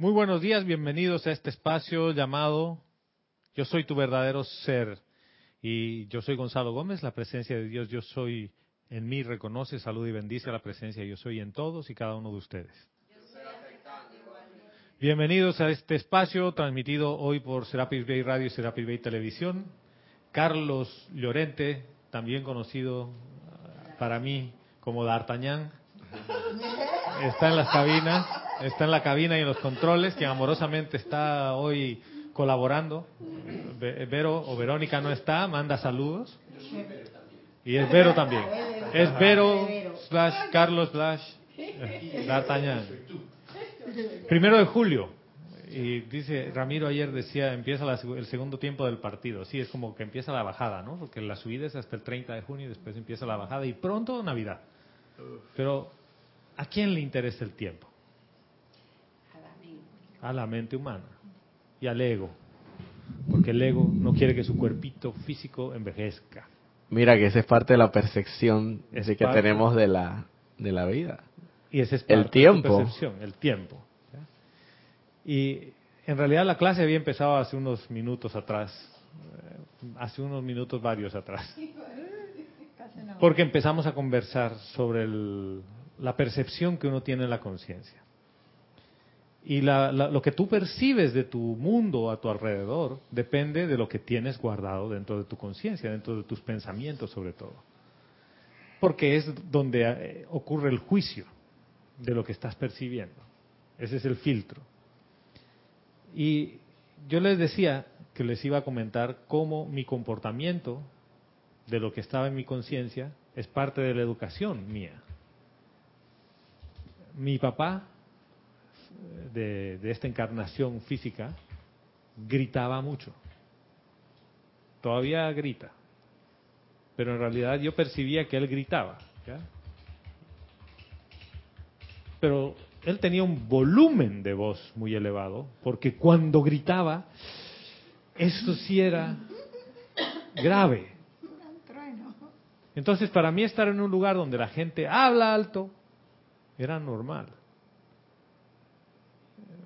Muy buenos días, bienvenidos a este espacio llamado Yo soy tu verdadero ser. Y yo soy Gonzalo Gómez, la presencia de Dios, yo soy en mí, reconoce, salud y bendice la presencia, yo soy en todos y cada uno de ustedes. Bienvenidos a este espacio transmitido hoy por Serapis Bay Radio y Serapis Bay Televisión. Carlos Llorente, también conocido para mí como D'Artagnan, está en las cabinas, está en la cabina y en los controles, que amorosamente está hoy colaborando. Vero o Verónica no está, manda saludos. Y es Vero también. Es Vero slash Carlos slash eh, D'Artagnan. Primero de julio. Y dice, Ramiro ayer decía, empieza el segundo tiempo del partido. Sí, es como que empieza la bajada, ¿no? Porque la subida es hasta el 30 de junio y después empieza la bajada y pronto Navidad. Pero, ¿a quién le interesa el tiempo? A la mente humana y al ego. Porque el ego no quiere que su cuerpito físico envejezca. Mira que esa es parte de la percepción que tenemos de la, de la vida. Y ese es el tiempo. percepción, el tiempo. Y en realidad la clase había empezado hace unos minutos atrás, eh, hace unos minutos varios atrás. Porque empezamos a conversar sobre la percepción que uno tiene en la conciencia. Y lo que tú percibes de tu mundo a tu alrededor depende de lo que tienes guardado dentro de tu conciencia, dentro de tus pensamientos sobre todo. Porque es donde eh, ocurre el juicio de lo que estás percibiendo. Ese es el filtro. Y yo les decía que les iba a comentar cómo mi comportamiento de lo que estaba en mi conciencia es parte de la educación mía. Mi papá de, esta encarnación física gritaba mucho. Todavía grita. Pero en realidad yo percibía que él gritaba. Pero él tenía un volumen de voz muy elevado, porque cuando gritaba, eso sí era grave. Entonces, para mí estar en un lugar donde la gente habla alto era normal.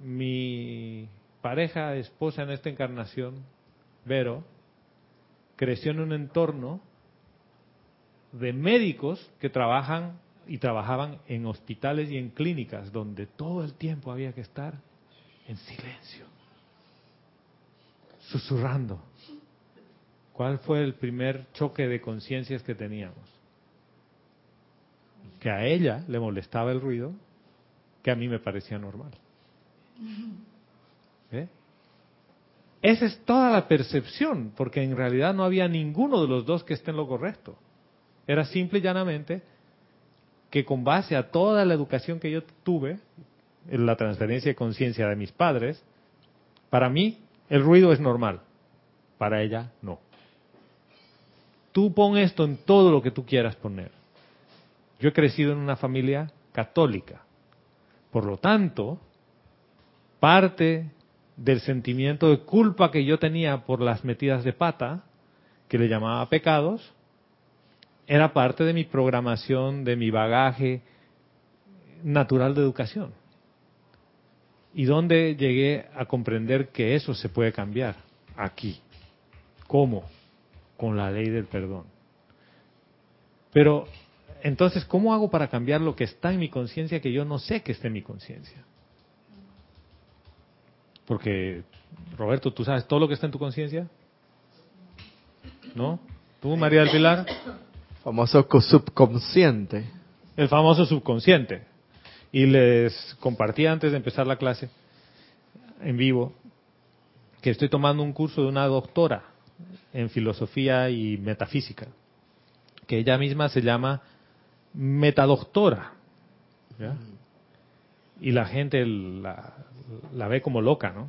Mi pareja, esposa en esta encarnación, Vero, creció en un entorno de médicos que trabajan y trabajaban en hospitales y en clínicas donde todo el tiempo había que estar en silencio, susurrando. ¿Cuál fue el primer choque de conciencias que teníamos? Que a ella le molestaba el ruido, que a mí me parecía normal. ¿Eh? Esa es toda la percepción, porque en realidad no había ninguno de los dos que esté en lo correcto. Era simple y llanamente que con base a toda la educación que yo tuve, en la transferencia de conciencia de mis padres, para mí el ruido es normal, para ella no. Tú pon esto en todo lo que tú quieras poner. Yo he crecido en una familia católica. Por lo tanto, parte del sentimiento de culpa que yo tenía por las metidas de pata, que le llamaba pecados, era parte de mi programación, de mi bagaje natural de educación. ¿Y dónde llegué a comprender que eso se puede cambiar? Aquí. ¿Cómo? con la ley del perdón. Pero entonces, ¿cómo hago para cambiar lo que está en mi conciencia que yo no sé que esté en mi conciencia? Porque, Roberto, ¿tú sabes todo lo que está en tu conciencia? ¿No? ¿Tú, María del Pilar? Famoso subconsciente. El famoso subconsciente. Y les compartí antes de empezar la clase en vivo que estoy tomando un curso de una doctora en filosofía y metafísica, que ella misma se llama metadoctora. Y la gente la, ve como loca, ¿no?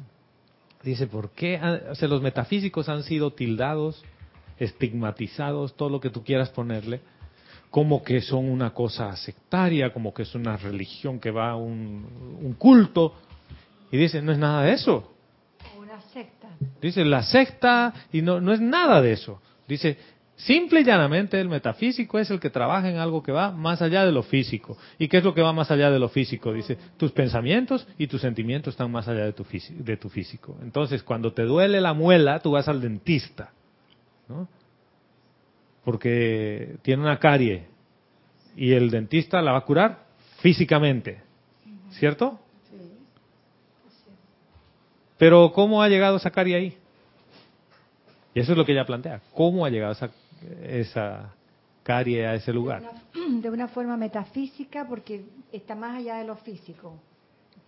Dice, ¿por qué? O los metafísicos han sido tildados, estigmatizados, todo lo que tú quieras ponerle, como que son una cosa sectaria, como que es una religión que va a un, un culto. Y dice, no es nada de eso. Una secta. Dice la secta y no, no es nada de eso. Dice, Simple y llanamente el metafísico es el que trabaja en algo que va más allá de lo físico. ¿Y qué es lo que va más allá de lo físico? Dice, tus pensamientos y tus sentimientos están más allá de tu, de tu físico. Entonces, cuando te duele la muela, tú vas al dentista. ¿no? Porque tiene una carie y el dentista la va a curar físicamente. ¿Cierto? Pero ¿cómo ha llegado esa carie ahí? Y eso es lo que ella plantea. ¿Cómo ha llegado esa, esa carie a ese lugar? De una, forma metafísica porque está más allá de lo físico.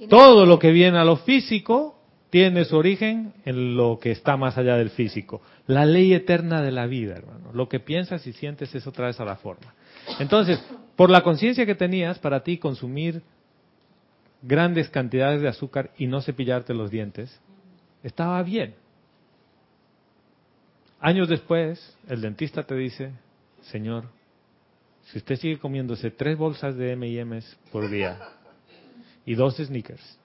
Todo lo que viene a lo físico tiene su origen en lo que está más allá del físico. La ley eterna de la vida, hermano. Lo que piensas y sientes es otra vez a la forma. Entonces, por la conciencia que tenías, para ti consumir grandes cantidades de azúcar y no cepillarte los dientes, estaba bien. Años después, el dentista te dice, señor, si usted sigue comiéndose tres bolsas de M&M's por día y dos sneakers,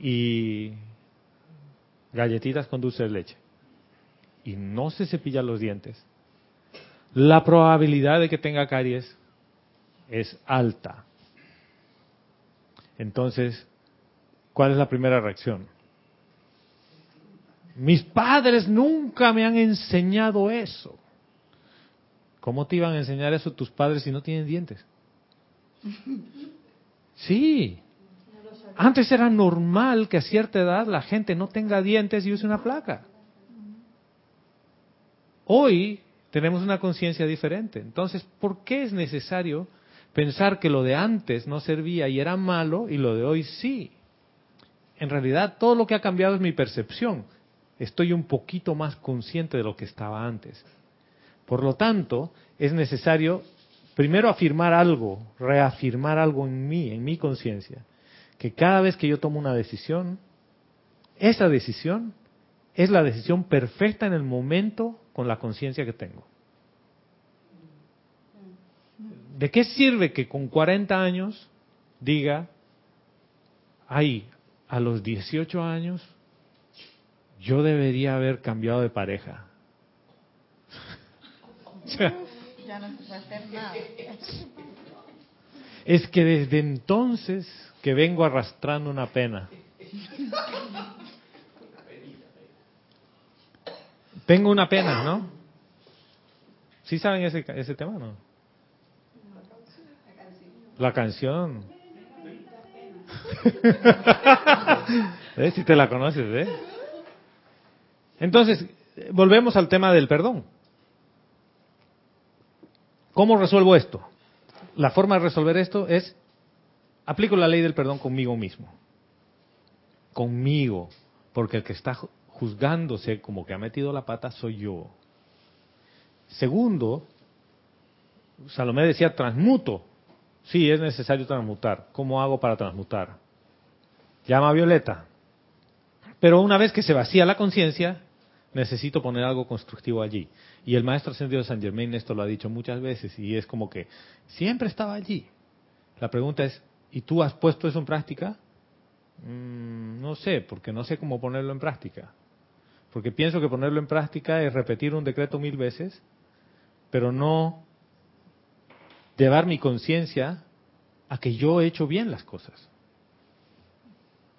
y galletitas con dulce de leche, y no se cepilla los dientes, la probabilidad de que tenga caries es alta. Entonces, ¿cuál es la primera reacción? Mis padres nunca me han enseñado eso. ¿Cómo te iban a enseñar eso tus padres si no tienen dientes? Sí. Antes era normal que a cierta edad la gente no tenga dientes y use una placa. Hoy tenemos una conciencia diferente. Entonces, ¿por qué es necesario pensar que lo de antes no servía y era malo y lo de hoy sí? En realidad, todo lo que ha cambiado es mi percepción estoy un poquito más consciente de lo que estaba antes. Por lo tanto, es necesario primero afirmar algo, reafirmar algo en mí, en mi conciencia, que cada vez que yo tomo una decisión, esa decisión es la decisión perfecta en el momento con la conciencia que tengo. ¿De qué sirve que con 40 años diga, ay, a los 18 años yo debería haber cambiado de pareja. ya no se puede hacer nada. Es que desde entonces que vengo arrastrando una pena. Tengo una pena, ¿no? ¿Sí saben ese, ese tema, no? La canción. ¿Eh? Si te la conoces, ¿eh? Entonces, volvemos al tema del perdón. ¿Cómo resuelvo esto? La forma de resolver esto es, aplico la ley del perdón conmigo mismo. Conmigo. Porque el que está juzgándose como que ha metido la pata soy yo. Segundo, Salomé decía transmuto. Sí, es necesario transmutar. ¿Cómo hago para transmutar? Llama a Violeta. Pero una vez que se vacía la conciencia, necesito poner algo constructivo allí. Y el maestro ascendido de San Germain esto lo ha dicho muchas veces y es como que siempre estaba allí. La pregunta es, ¿y tú has puesto eso en práctica? Mm, no sé, porque no sé cómo ponerlo en práctica. Porque pienso que ponerlo en práctica es repetir un decreto mil veces, pero no llevar mi conciencia a que yo he hecho bien las cosas.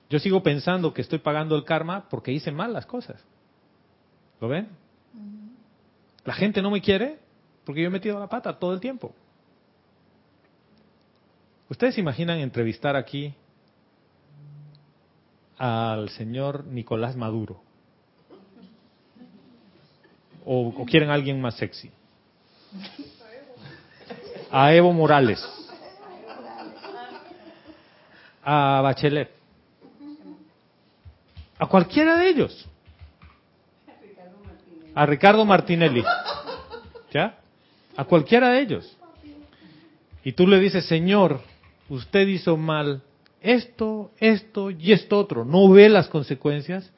Yo sigo pensando que estoy pagando el karma porque hice mal las cosas. ¿Lo ven? La gente no me quiere porque yo he metido la pata todo el tiempo. ¿Ustedes se imaginan entrevistar aquí al señor Nicolás Maduro? ¿O, o quieren a alguien más sexy? A Evo Morales. A Bachelet. A cualquiera de ellos a Ricardo Martinelli, ¿ya? A cualquiera de ellos. Y tú le dices, Señor, usted hizo mal esto, esto y esto otro. No ve las consecuencias.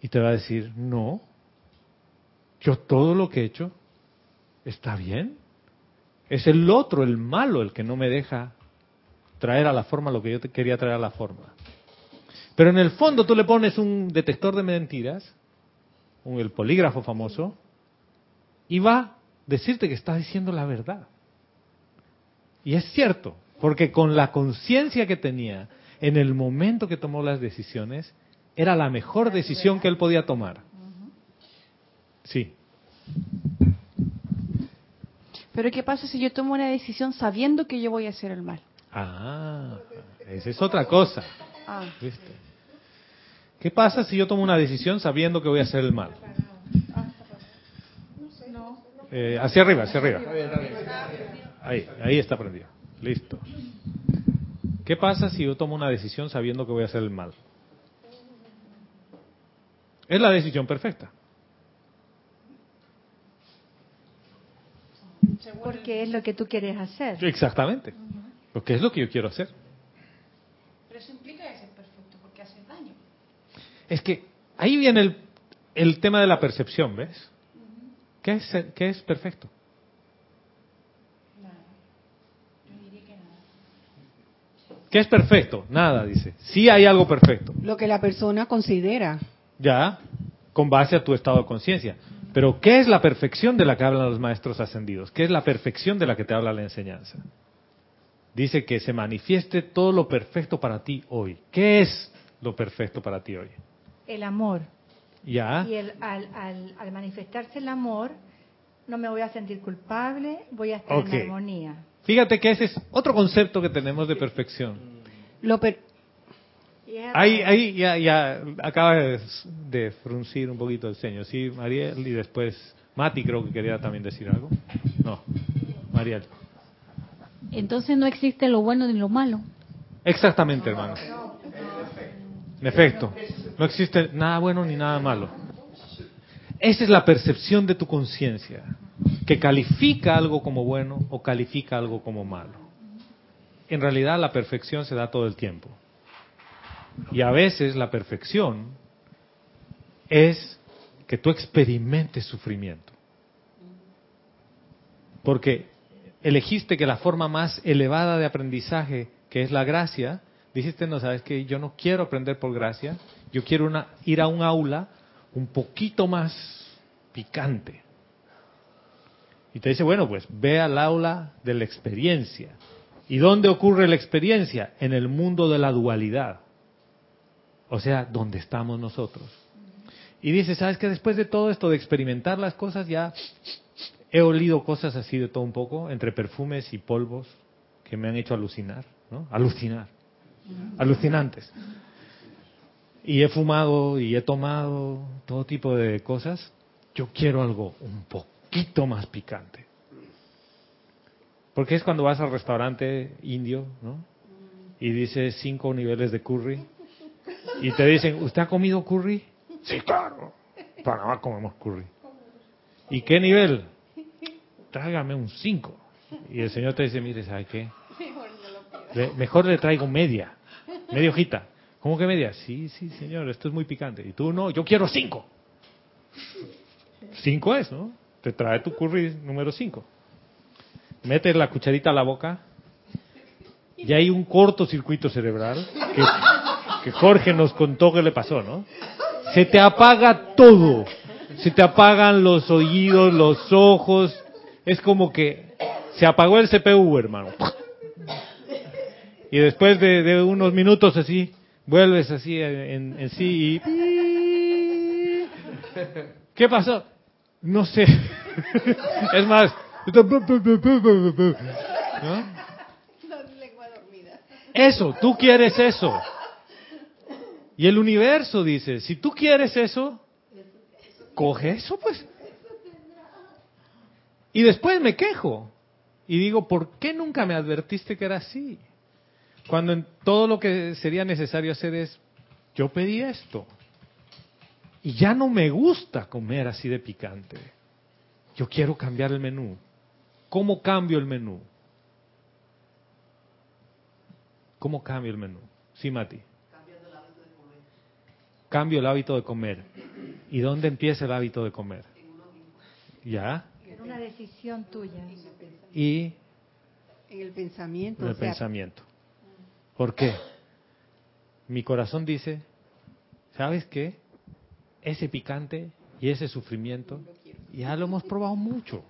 Y te va a decir, no, yo todo lo que he hecho está bien. Es el otro, el malo, el que no me deja traer a la forma lo que yo te quería traer a la forma. Pero en el fondo tú le pones un detector de mentiras el polígrafo famoso, y va a decirte que está diciendo la verdad. Y es cierto, porque con la conciencia que tenía en el momento que tomó las decisiones, era la mejor decisión que él podía tomar. Sí. Pero ¿qué pasa si yo tomo una decisión sabiendo que yo voy a hacer el mal? Ah, esa es otra cosa. Ah, ¿Viste? ¿Qué pasa si yo tomo una decisión sabiendo que voy a hacer el mal? Eh, hacia arriba, hacia arriba. Ahí, ahí está prendido. Listo. ¿Qué pasa si yo tomo una decisión sabiendo que voy a hacer el mal? Es la decisión perfecta. Porque es lo que tú quieres hacer. Exactamente. Porque es lo que yo quiero hacer. pero eso implica ser perfecto porque hace daño. Es que ahí viene el, el tema de la percepción, ¿ves? ¿Qué es, qué es perfecto? ¿Qué es perfecto? Nada, dice. Sí hay algo perfecto. Lo que la persona considera. Ya, con base a tu estado de conciencia. Pero ¿qué es la perfección de la que hablan los maestros ascendidos? ¿Qué es la perfección de la que te habla la enseñanza? Dice que se manifieste todo lo perfecto para ti hoy. ¿Qué es lo perfecto para ti hoy? El amor. Ya. Y el, al, al, al manifestarse el amor, no me voy a sentir culpable, voy a estar en armonía. Fíjate que ese es otro concepto que tenemos de perfección. Lo per- Ahí, ahí ya, ya acaba de, de fruncir un poquito el ceño. Sí, Mariel y después Mati creo que quería también decir algo. No, Mariel. Entonces no existe lo bueno ni lo malo. Exactamente, hermano. En efecto, no existe nada bueno ni nada malo. Esa es la percepción de tu conciencia, que califica algo como bueno o califica algo como malo. En realidad la perfección se da todo el tiempo. Y a veces la perfección es que tú experimentes sufrimiento. Porque elegiste que la forma más elevada de aprendizaje, que es la gracia, dijiste, no, sabes que yo no quiero aprender por gracia, yo quiero una, ir a un aula un poquito más picante. Y te dice, bueno, pues ve al aula de la experiencia. ¿Y dónde ocurre la experiencia? En el mundo de la dualidad. O sea, donde estamos nosotros. Y dice, ¿sabes que Después de todo esto de experimentar las cosas, ya he olido cosas así de todo un poco, entre perfumes y polvos, que me han hecho alucinar, ¿no? Alucinar. Alucinantes. Y he fumado y he tomado todo tipo de cosas. Yo quiero algo un poquito más picante. Porque es cuando vas al restaurante indio, ¿no? Y dice cinco niveles de curry. Y te dicen, ¿usted ha comido curry? Sí, claro. Panamá comemos curry. ¿Y qué nivel? Tráigame un 5. Y el señor te dice, mire, ¿sabe qué? Mejor le traigo media. Media hojita. ¿Cómo que media? Sí, sí, señor, esto es muy picante. Y tú no, yo quiero 5. 5 es, ¿no? Te trae tu curry número 5. Metes la cucharita a la boca y hay un cortocircuito cerebral que, que Jorge nos contó que le pasó, ¿no? Se te apaga todo. Se te apagan los oídos, los ojos. Es como que se apagó el CPU, hermano. Y después de, unos minutos así, vuelves así en, en sí y... ¿Qué pasó? No sé. Es más... Eso, tú quieres eso. Y el universo dice, si tú quieres eso, coge eso pues. Y después me quejo. Y digo, ¿por qué nunca me advertiste que era así? Cuando en todo lo que sería necesario hacer es, yo pedí esto. Y ya no me gusta comer así de picante. Yo quiero cambiar el menú. ¿Cómo cambio el menú? ¿Cómo cambio el menú? Sí, Mati. Cambio el hábito de comer. ¿Y dónde empieza el hábito de comer? ¿Ya? Es una decisión tuya. Y en el pensamiento. en el o sea, pensamiento. ¿Por qué? Mi corazón dice, ¿sabes qué? Ese picante y ese sufrimiento Ya lo hemos probado mucho.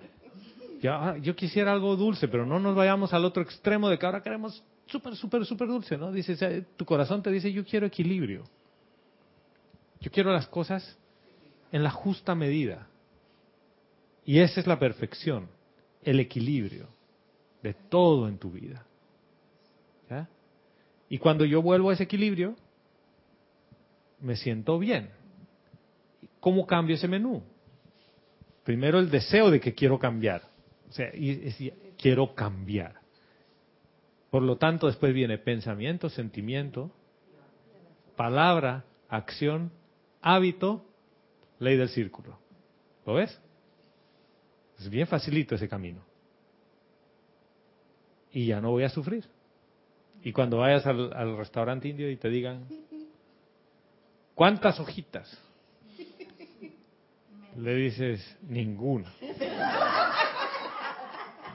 Yo quisiera algo dulce, pero no nos vayamos al otro extremo de que ahora queremos súper, súper, súper dulce, ¿no? Dice, o sea, tu corazón te dice, yo quiero equilibrio. Yo quiero las cosas en la justa medida. Y esa es la perfección, el equilibrio de todo en tu vida. ¿Ya? Y cuando yo vuelvo a ese equilibrio, me siento bien. ¿Cómo cambio ese menú? Primero el deseo de que quiero cambiar. O sea, y, quiero cambiar. Por lo tanto, después viene pensamiento, sentimiento, palabra, acción, hábito, ley del círculo. ¿Lo ves? Es bien facilito ese camino. Y ya no voy a sufrir. Y cuando vayas al, restaurante indio y te digan, ¿cuántas hojitas? Le dices, ninguna.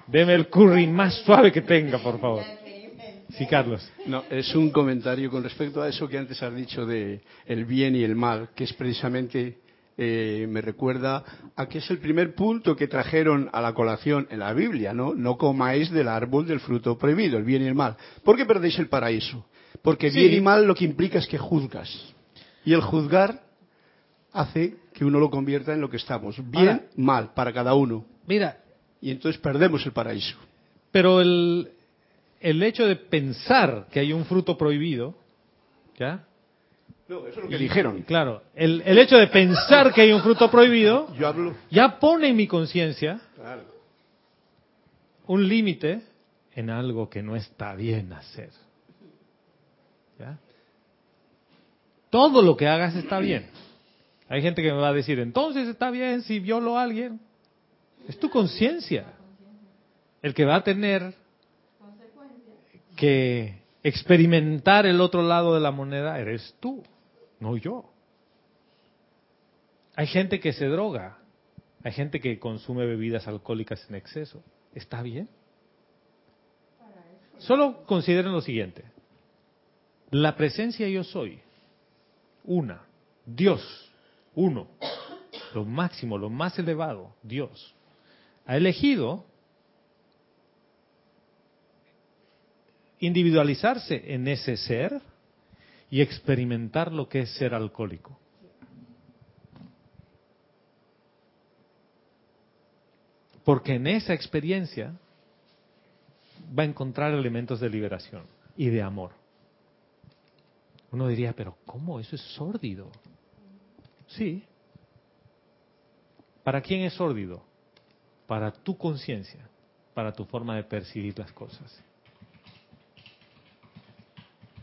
Deme el curry más suave que tenga, por favor. Sí, Carlos. No, es un comentario con respecto a eso que antes has dicho de el bien y el mal, que es precisamente eh, me recuerda a que es el primer punto que trajeron a la colación en la Biblia, ¿no? No comáis del árbol del fruto prohibido, el bien y el mal. ¿Por qué perdéis el paraíso? Porque Sí. bien y mal lo que implica es que juzgas. Y el juzgar hace que uno lo convierta en lo que estamos. Bien, Ahora- mal, para cada uno. Mira, Y entonces perdemos el paraíso. pero el, el hecho de pensar que hay un fruto prohibido, ¿ya? No, eso es lo que dijeron. Claro, el, el hecho de pensar que hay un fruto prohibido Yo hablo. ya pone en mi conciencia Claro. un límite en algo que no está bien hacer. ¿Ya? Todo lo que hagas está bien. Hay gente que me va a decir, entonces está bien si violo a alguien. Es tu conciencia. El que va a tener que experimentar el otro lado de la moneda eres tú, no yo. Hay gente que se droga, hay gente que consume bebidas alcohólicas en exceso. ¿Está bien? Solo consideren lo siguiente. La presencia yo soy, una, Dios, uno, lo máximo, lo más elevado, Dios, ha elegido individualizarse en ese ser y experimentar lo que es ser alcohólico. Porque en esa experiencia va a encontrar elementos de liberación y de amor. Uno diría, pero ¿cómo? Eso es sórdido. Sí. ¿Para quién es sórdido? Para tu conciencia, para tu forma de percibir las cosas.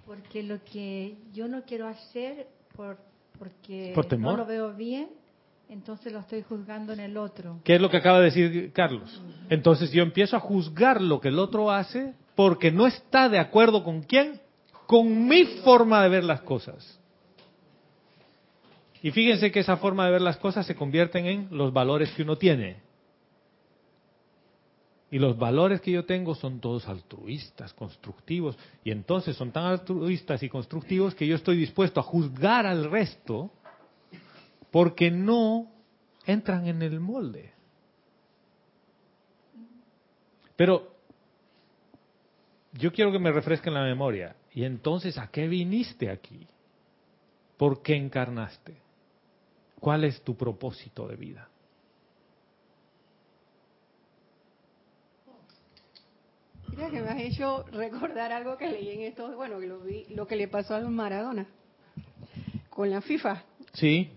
Porque lo que yo no quiero hacer por, porque Por temor. no lo veo bien, entonces lo estoy juzgando en el otro. ¿Qué es lo que acaba de decir Carlos? Entonces yo empiezo a juzgar lo que el otro hace porque no está de acuerdo con quién, con mi forma de ver las cosas. Y fíjense que esa forma de ver las cosas se convierten en los valores que uno tiene. Y los valores que yo tengo son todos altruistas, constructivos. Y entonces son tan altruistas y constructivos que yo estoy dispuesto a juzgar al resto porque no entran en el molde. Pero yo quiero que me refresquen la memoria. ¿Y entonces a qué viniste aquí? ¿Por qué encarnaste? ¿Cuál es tu propósito de vida? Mira que me has hecho recordar algo que leí en esto, bueno, que lo vi, lo que le pasó a Maradona con la FIFA. Sí,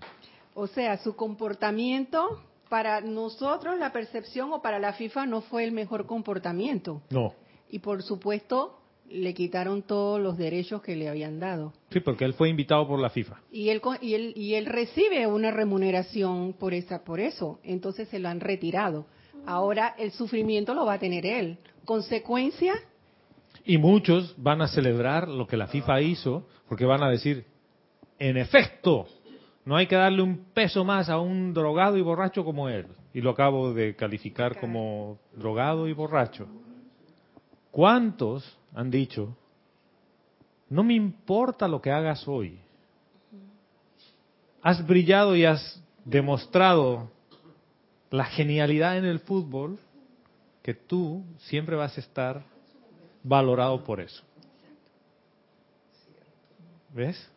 O sea, su comportamiento para nosotros, la percepción o para la FIFA no fue el mejor comportamiento. no. Y por supuesto, le quitaron todos los derechos que le habían dado. Sí, porque él fue invitado por la FIFA. Y él, y él, y él recibe una remuneración por, esa, por eso. Entonces se lo han retirado. Ahora el sufrimiento lo va a tener él. Consecuencia, Y muchos van a celebrar lo que la FIFA hizo porque van a decir, en efecto, no hay que darle un peso más a un drogado y borracho como él. Y lo acabo de calificar como drogado y borracho. ¿Cuántos han dicho, no me importa lo que hagas hoy? Has brillado y has demostrado la genialidad en el fútbol, que tú siempre vas a estar valorado por eso. ¿Ves?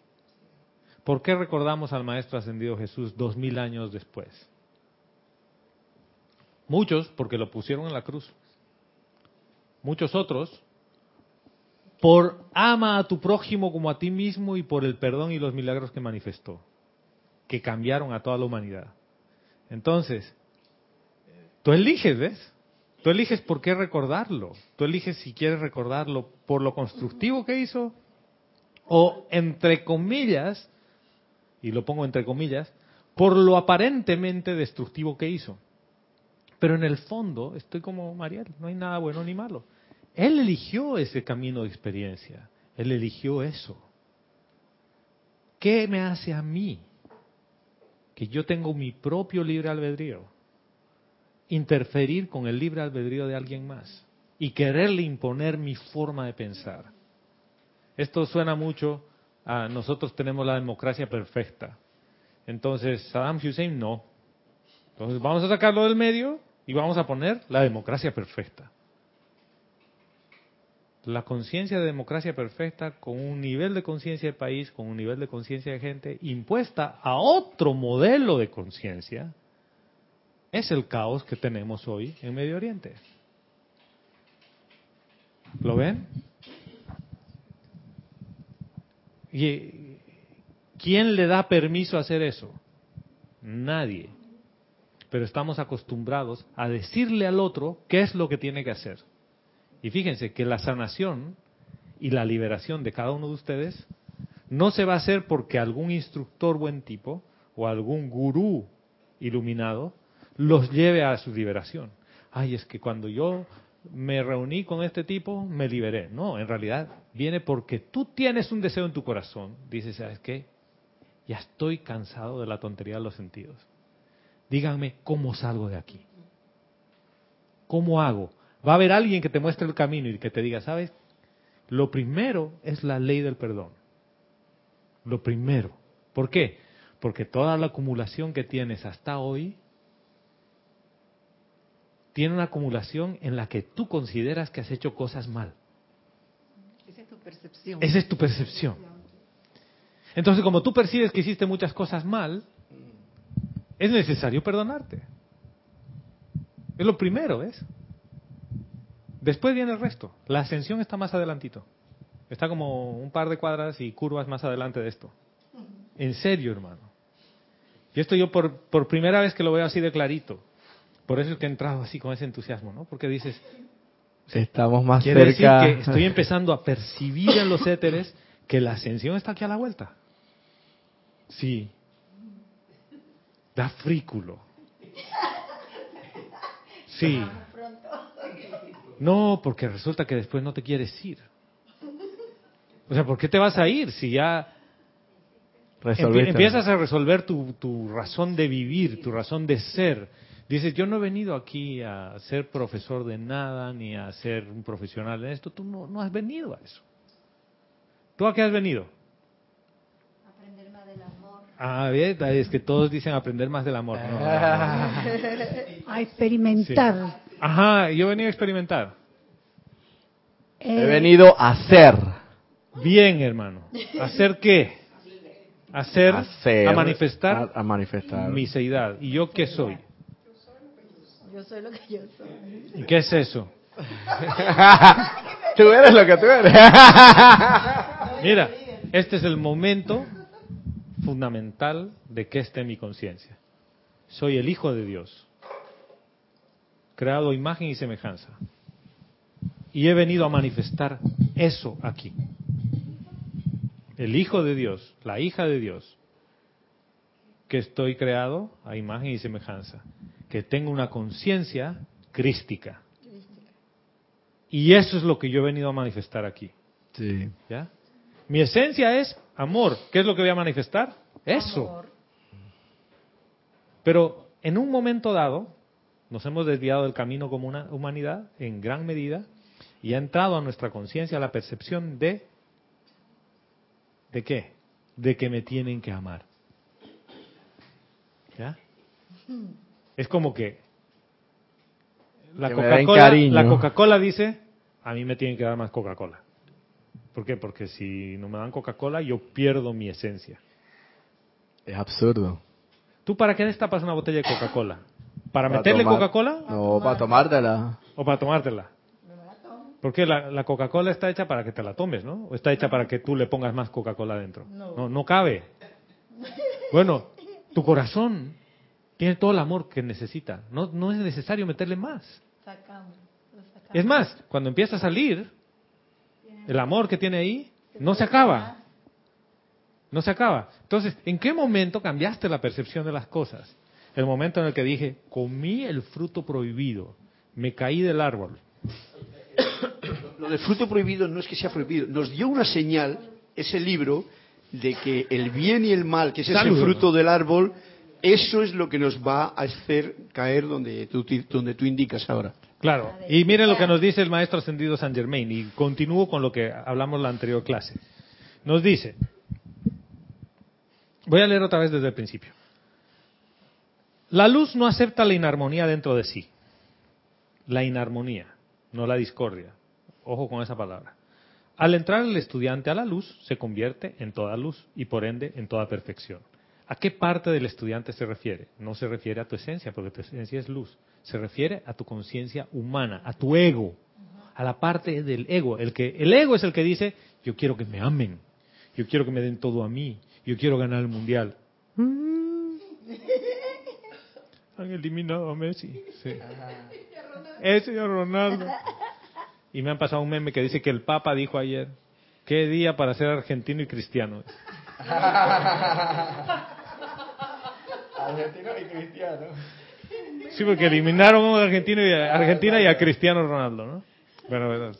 ¿Por qué recordamos al Maestro Ascendido Jesús dos mil años después? Muchos porque lo pusieron en la cruz. Muchos otros por ama a tu prójimo como a ti mismo y por el perdón y los milagros que manifestó, que cambiaron a toda la humanidad. Entonces, tú eliges, ¿ves? Tú eliges por qué recordarlo. Tú eliges si quieres recordarlo por lo constructivo que hizo o, entre comillas, y lo pongo entre comillas, por lo aparentemente destructivo que hizo. Pero en el fondo estoy como Mariel, no hay nada bueno ni malo. Él eligió ese camino de experiencia, él eligió eso. ¿Qué me hace a mí? Que yo tengo mi propio libre albedrío. Interferir con el libre albedrío de alguien más y quererle imponer mi forma de pensar. Esto suena mucho a nosotros tenemos la democracia perfecta. Entonces, Saddam Hussein no. Entonces, vamos a sacarlo del medio y vamos a poner la democracia perfecta. La conciencia de democracia perfecta con un nivel de conciencia de país, con un nivel de conciencia de gente impuesta a otro modelo de conciencia, es el caos que tenemos hoy en Medio Oriente. ¿Lo ven? ¿Y quién le da permiso a hacer eso? Nadie. Pero estamos acostumbrados a decirle al otro qué es lo que tiene que hacer. Y fíjense que la sanación y la liberación de cada uno de ustedes no se va a hacer porque algún instructor buen tipo o algún gurú iluminado los lleve a su liberación. Ay, es que cuando yo me reuní con este tipo, me liberé. No, en realidad viene porque tú tienes un deseo en tu corazón. Dices, ¿sabes qué? Ya estoy cansado de la tontería de los sentidos. Díganme cómo salgo de aquí. ¿Cómo hago? Va a haber alguien que te muestre el camino y que te diga, ¿sabes? Lo primero es la ley del perdón. Lo primero. ¿Por qué? Porque toda la acumulación que tienes hasta hoy tiene una acumulación en la que tú consideras que has hecho cosas mal. Esa es tu percepción. Esa es tu percepción. Entonces, como tú percibes que hiciste muchas cosas mal, es necesario perdonarte. Es lo primero, ¿ves? Después viene el resto. La ascensión está más adelantito. Está como un par de cuadras y curvas más adelante de esto. En serio, hermano. Y esto yo por, por primera vez que lo veo así de clarito. Por eso es que he entrado así con ese entusiasmo, ¿no? Porque dices, estamos más quiere cerca. decir que estoy empezando a percibir en los éteres que la ascensión está aquí a la vuelta. Sí. Da frículo. Sí. No, porque resulta que después no te quieres ir. O sea, ¿por qué te vas a ir si ya Resolviste. empiezas a resolver tu, tu razón de vivir, tu razón de ser? Dices, yo no he venido aquí a ser profesor de nada, ni a ser un profesional en esto. Tú no, no has venido a eso. ¿Tú a qué has venido? Aprender más del amor. Ah, bien, es que todos dicen aprender más del amor. No. A experimentar. Ajá, yo he venido a experimentar. He venido a ser. Bien, hermano. ¿Hacer qué? Hacer, Hacer, a manifestar a, a manifestar. mi seidad. ¿Y yo qué soy? Yo soy lo que yo soy. ¿Y qué es eso? tú eres lo que tú eres. Mira, este es el momento fundamental de que esté mi conciencia. Soy el Hijo de Dios, creado a imagen y semejanza. Y he venido a manifestar eso aquí. El Hijo de Dios, la hija de Dios, que estoy creado a imagen y semejanza, que tengo una conciencia crística. Y eso es lo que yo he venido a manifestar aquí. sí. ¿Ya? Mi esencia es amor. ¿Qué es lo que voy a manifestar? Eso. Pero en un momento dado, nos hemos desviado del camino como una humanidad en gran medida y ha entrado a nuestra conciencia la percepción de ¿de qué? De que me tienen que amar. ¿Ya? Es como que la Coca-Cola Coca-Cola dice, a mí me tienen que dar más Coca-Cola. ¿Por qué? Porque si no me dan Coca-Cola, yo pierdo mi esencia. Es absurdo. ¿Tú para qué destapas una botella de Coca-Cola? ¿Para Para meterle Coca-Cola No, para tomártela. o para tomártela? Porque la, la Coca-Cola está hecha para que te la tomes, ¿no? ¿O está hecha para que tú le pongas más Coca-Cola dentro? No. no, cabe. Bueno, tu corazón tiene todo el amor que necesita. No, no es necesario meterle más. Es más, cuando empieza a salir, el amor que tiene ahí no se acaba. No se acaba. Entonces, ¿en qué momento cambiaste la percepción de las cosas? El momento en el que dije, comí el fruto prohibido, me caí del árbol. Lo del fruto prohibido no es que sea prohibido, nos dio una señal ese libro de que el bien y el mal, que ese es Salud. el fruto del árbol, eso es lo que nos va a hacer caer donde tú, donde tú indicas ahora. Claro, y miren lo que nos dice el maestro ascendido San Germain, y continúo con lo que hablamos la anterior clase. Nos dice, voy a leer otra vez desde el principio. La luz no acepta la inarmonía dentro de sí. La inarmonía, no la discordia. Ojo con esa palabra. Al entrar el estudiante a la luz, se convierte en toda luz y por ende en toda perfección. ¿A qué parte del estudiante se refiere? No se refiere a tu esencia, porque tu esencia es luz. Se refiere a tu conciencia humana, a tu ego, a la parte del ego. El, que, el ego es el que dice, yo quiero que me amen, yo quiero que me den todo a mí, yo quiero ganar el mundial. Han eliminado a Messi. Sí. Es señor Ronaldo. Y me han pasado un meme que dice que el Papa dijo ayer, qué día para ser argentino y cristiano. Argentino y cristiano. Sí, porque eliminaron a Argentina y a, Argentina y a Cristiano Ronaldo, ¿no? Bueno, bueno.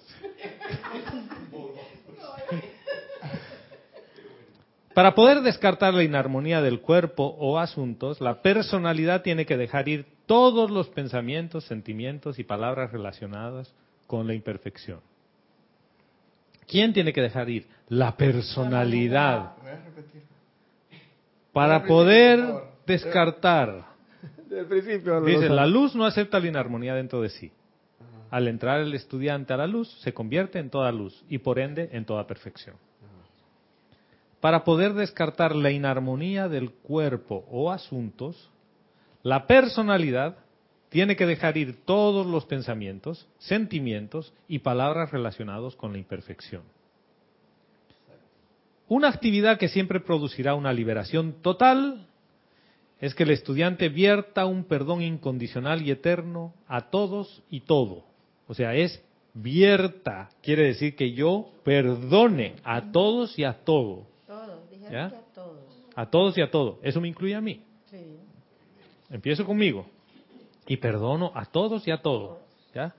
Para poder descartar la inarmonía del cuerpo o asuntos, la personalidad tiene que dejar ir todos los pensamientos, sentimientos y palabras relacionadas con la imperfección. ¿Quién tiene que dejar ir? La personalidad. Para poder descartar Del principio. lo Dice, la luz no acepta la inarmonía dentro de sí. Al entrar el estudiante a la luz, se convierte en toda luz y por ende en toda perfección. Para poder descartar la inarmonía del cuerpo o asuntos, la personalidad tiene que dejar ir todos los pensamientos, sentimientos y palabras relacionados con la imperfección. Una actividad que siempre producirá una liberación total es que el estudiante vierta un perdón incondicional y eterno a todos y todo. O sea, es vierta, quiere decir que yo perdone a todos y a todo. Todos, dijeron ¿Ya? que a todos. A todos y a todo. Eso me incluye a mí. Sí. Empiezo conmigo. Y perdono a todos y a todo. ¿Ya?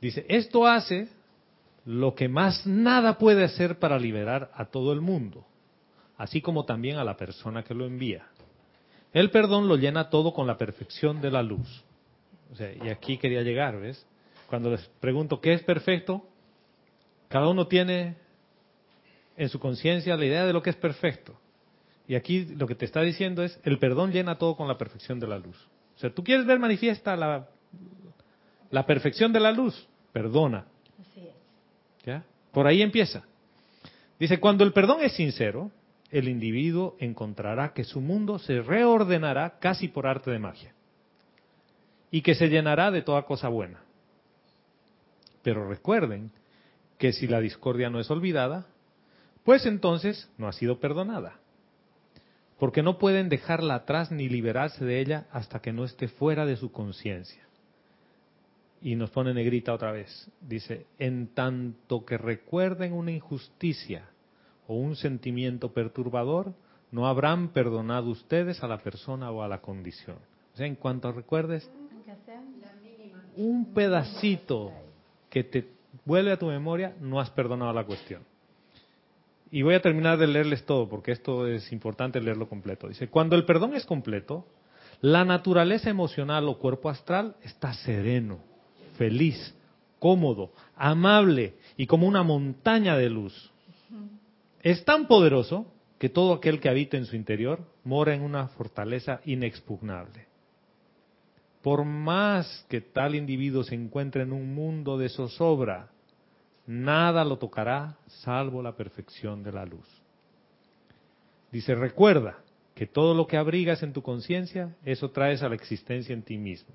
Dice, esto hace lo que más nada puede hacer para liberar a todo el mundo, así como también a la persona que lo envía. El perdón lo llena todo con la perfección de la luz. O sea, y aquí quería llegar, ¿ves? Cuando les pregunto qué es perfecto, cada uno tiene en su conciencia la idea de lo que es perfecto. Y aquí lo que te está diciendo es, el perdón llena todo con la perfección de la luz. O sea, tú quieres ver manifiesta la, la perfección de la luz, perdona. Así es. ¿Ya? Por ahí empieza. Dice, cuando el perdón es sincero, el individuo encontrará que su mundo se reordenará casi por arte de magia y que se llenará de toda cosa buena. Pero recuerden que si la discordia no es olvidada, pues entonces no ha sido perdonada, porque no pueden dejarla atrás ni liberarse de ella hasta que no esté fuera de su conciencia. Y nos pone negrita otra vez. Dice, en tanto que recuerden una injusticia o un sentimiento perturbador, no habrán perdonado ustedes a la persona o a la condición. O sea, en cuanto recuerdes un pedacito que te vuelve a tu memoria, no has perdonado la cuestión. Y voy a terminar de leerles todo, porque esto es importante leerlo completo. Dice, cuando el perdón es completo, la naturaleza emocional o cuerpo astral está sereno, feliz, cómodo, amable y como una montaña de luz. Es tan poderoso que todo aquel que habita en su interior mora en una fortaleza inexpugnable. por más que tal individuo se encuentre en un mundo de zozobra, nada lo tocará salvo la perfección de la luz. Dice, recuerda que todo lo que abrigas en tu conciencia, eso traes a la existencia en ti mismo.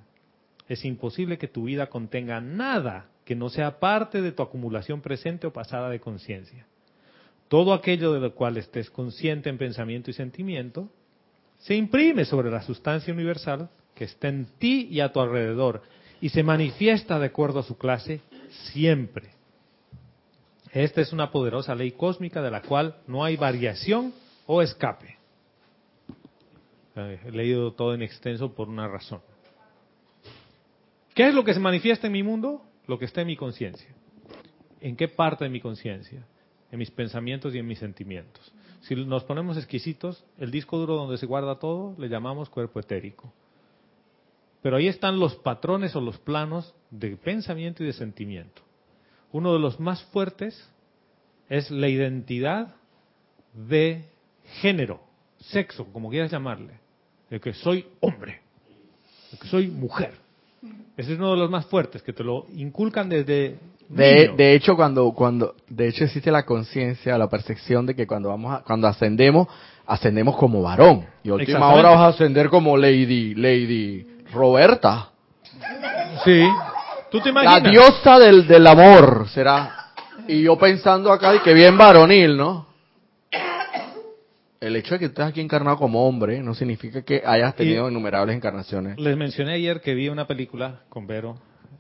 Es imposible que tu vida contenga nada que no sea parte de tu acumulación presente o pasada de conciencia. Todo aquello de lo cual estés consciente en pensamiento y sentimiento, se imprime sobre la sustancia universal que está en ti y a tu alrededor y se manifiesta de acuerdo a su clase siempre. Esta es una poderosa ley cósmica de la cual no hay variación o escape. Eh, He leído todo en extenso por una razón. ¿Qué es lo que se manifiesta en mi mundo? Lo que está en mi conciencia. ¿En qué parte de mi conciencia? En mis pensamientos y en mis sentimientos. Si nos ponemos exquisitos, el disco duro donde se guarda todo le llamamos cuerpo etérico. Pero ahí están los patrones o los planos de pensamiento y de sentimiento. Uno de los más fuertes es la identidad de género, sexo, como quieras llamarle. De que soy hombre, de que soy mujer. Ese es uno de los más fuertes, que te lo inculcan desde De, hecho, cuando, cuando, de hecho existe la conciencia, la percepción de que cuando vamos, a- cuando ascendemos, ascendemos como varón. Y última hora vas a ascender como Lady, Lady Roberta. Sí. ¿Tú te La imaginas? diosa del, del amor será. Y yo pensando acá, y que bien varonil, ¿no? El hecho de que estés aquí encarnado como hombre no significa que hayas tenido Y- innumerables encarnaciones. Les mencioné ayer que vi una película con Vero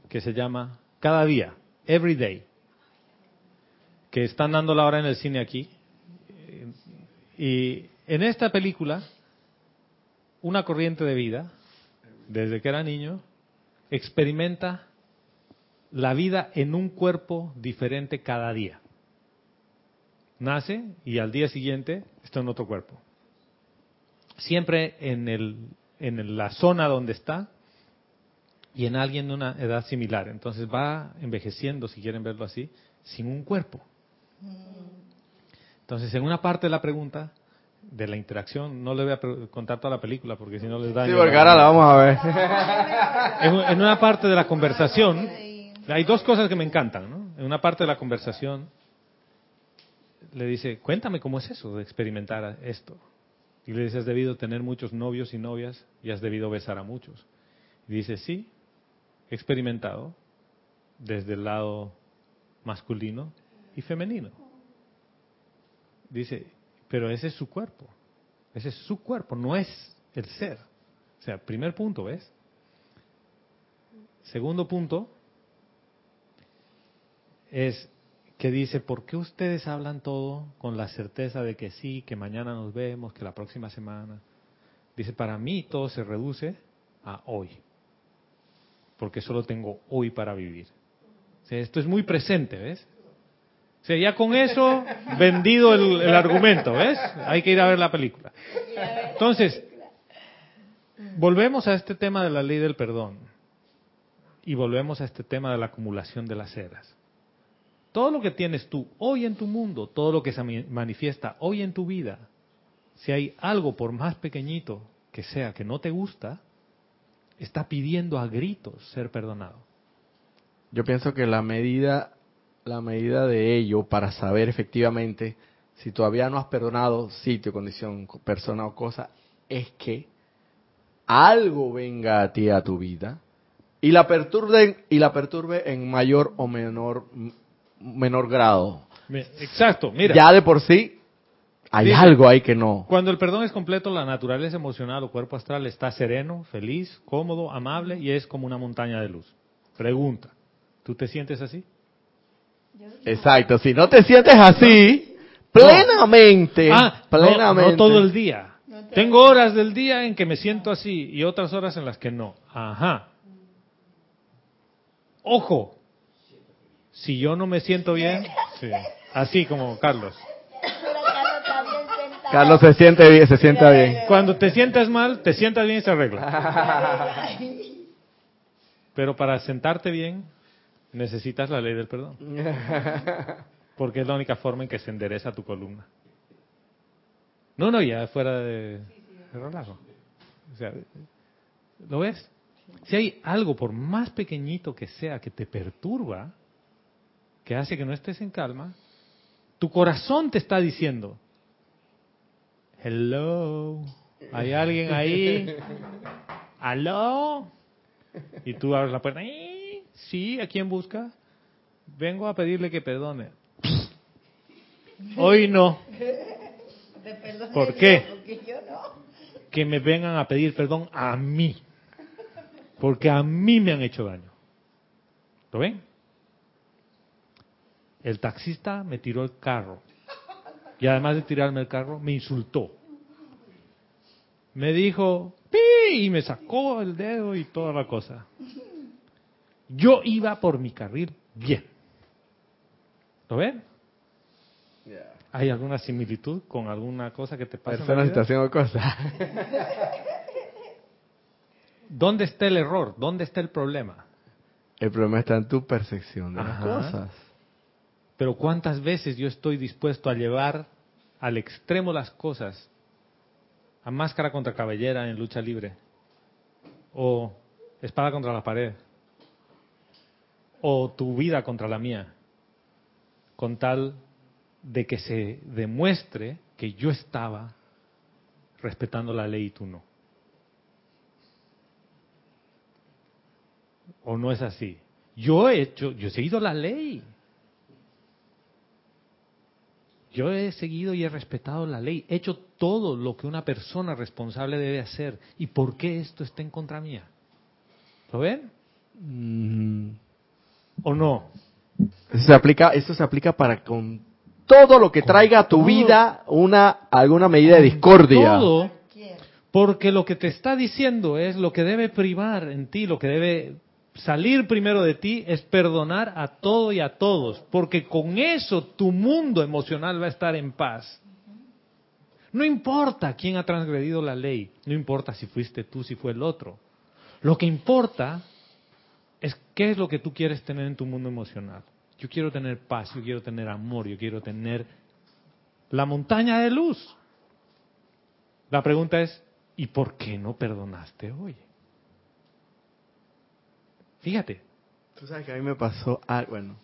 que se llama Cada día, Every Day, que están dándola ahora en el cine aquí. Y en esta película, una corriente de vida, desde que era niño, experimenta la vida en un cuerpo diferente cada día. Nace y al día siguiente está en otro cuerpo. Siempre en, el, en la zona donde está y en alguien de una edad similar. Entonces va envejeciendo, si quieren verlo así, sin un cuerpo. Entonces, en una parte de la pregunta, de la interacción, no le voy a contar toda la película porque si no les da Sí, porque ahora la vamos a ver. en, una parte de la conversación, hay dos cosas que me encantan, ¿no? En una parte de la conversación le dice, cuéntame cómo es eso de experimentar esto. Y le dice, has debido tener muchos novios y novias y has debido besar a muchos. Y dice, sí, experimentado desde el lado masculino y femenino. Dice, pero ese es su cuerpo. Ese es su cuerpo, no es el ser. O sea, primer punto, ¿ves? Segundo punto es que dice, ¿por qué ustedes hablan todo con la certeza de que sí, que mañana nos vemos, que la próxima semana? Dice, para mí todo se reduce a hoy, porque solo tengo hoy para vivir. O sea, esto es muy presente, ¿ves? O sea, ya con eso vendido el, el argumento, ¿ves? Hay que ir a ver la película. Entonces, volvemos a este tema de la ley del perdón y volvemos a este tema de la acumulación de las eras. Todo lo que tienes tú hoy en tu mundo, todo lo que se manifiesta hoy en tu vida, si hay algo por más pequeñito que sea que no te gusta, está pidiendo a gritos ser perdonado. Yo pienso que la medida, la medida de ello para saber efectivamente si todavía no has perdonado sitio, condición, co- persona o cosa, es que algo venga a ti a tu vida y la perturbe y la perturbe en mayor o menor menor grado. Exacto, mira. Ya de por sí hay Dice- algo ahí que no. Cuando el perdón es completo, la naturaleza emocional o cuerpo astral está sereno, feliz, cómodo, amable y es como una montaña de luz. Pregunta, ¿tú te sientes así? Exacto, si no te sientes así, plenamente, Ah, no- plenamente. no, todo el día. Tengo horas del día en que me siento así y otras horas en las que no. Ajá. Ojo, si yo no me siento bien, sí, así como Carlos. Carlos se siente bien, se sienta bien. Cuando te sientas mal, te sientas bien y se arregla. Pero para sentarte bien, necesitas la ley del perdón. Porque es la única forma en que se endereza tu columna. No, no, ya fuera de, de relajo. O sea, ¿lo ves? Si hay algo, por más pequeñito que sea, que te perturba, que hace que no estés en calma, tu corazón te está diciendo, hello, ¿hay alguien ahí? ¿Aló? Y tú abres la puerta, "Eh, sí, ¿a quién busca? Vengo a pedirle que perdone. Hoy no. ¿Por qué? Que me vengan a pedir perdón a mí. Porque a mí me han hecho daño. ¿Lo ven? El taxista me tiró el carro. Y además de tirarme el carro, me insultó. Me dijo, ¡pi! Y me sacó el dedo y toda la cosa. Yo iba por mi carril bien. ¿Lo ven? ¿Hay alguna similitud con alguna cosa que te pasa? Persona, situación o cosa. ¿Dónde está el error? ¿Dónde está el problema? El problema está en tu percepción de las cosas. Pero ¿cuántas veces yo estoy dispuesto a llevar al extremo las cosas? A máscara contra cabellera en lucha libre. O espada contra la pared. O tu vida contra la mía. Con tal de que se demuestre que yo estaba respetando la ley y tú no. ¿O no es así? Yo he hecho, yo he seguido la ley. Yo he seguido y he respetado la ley, he hecho todo lo que una persona responsable debe hacer. ¿Y por qué esto está en contra mía? ¿Lo ven? Mm, ¿O no? Eso se aplica, eso se aplica para con todo lo que Con traiga a tu todo. vida una alguna medida de discordia. Todo, porque lo que te está diciendo es lo que debe privar en ti, lo que debe salir primero de ti es perdonar a todo y a todos, porque con eso tu mundo emocional va a estar en paz. No importa quién ha transgredido la ley, no importa si fuiste tú, si fue el otro. Lo que importa es qué es lo que tú quieres tener en tu mundo emocional. Yo quiero tener paz, yo quiero tener amor, yo quiero tener la montaña de luz. La pregunta es, ¿y por qué no perdonaste hoy? Fíjate, Tú sabes que a mí me pasó algo, bueno,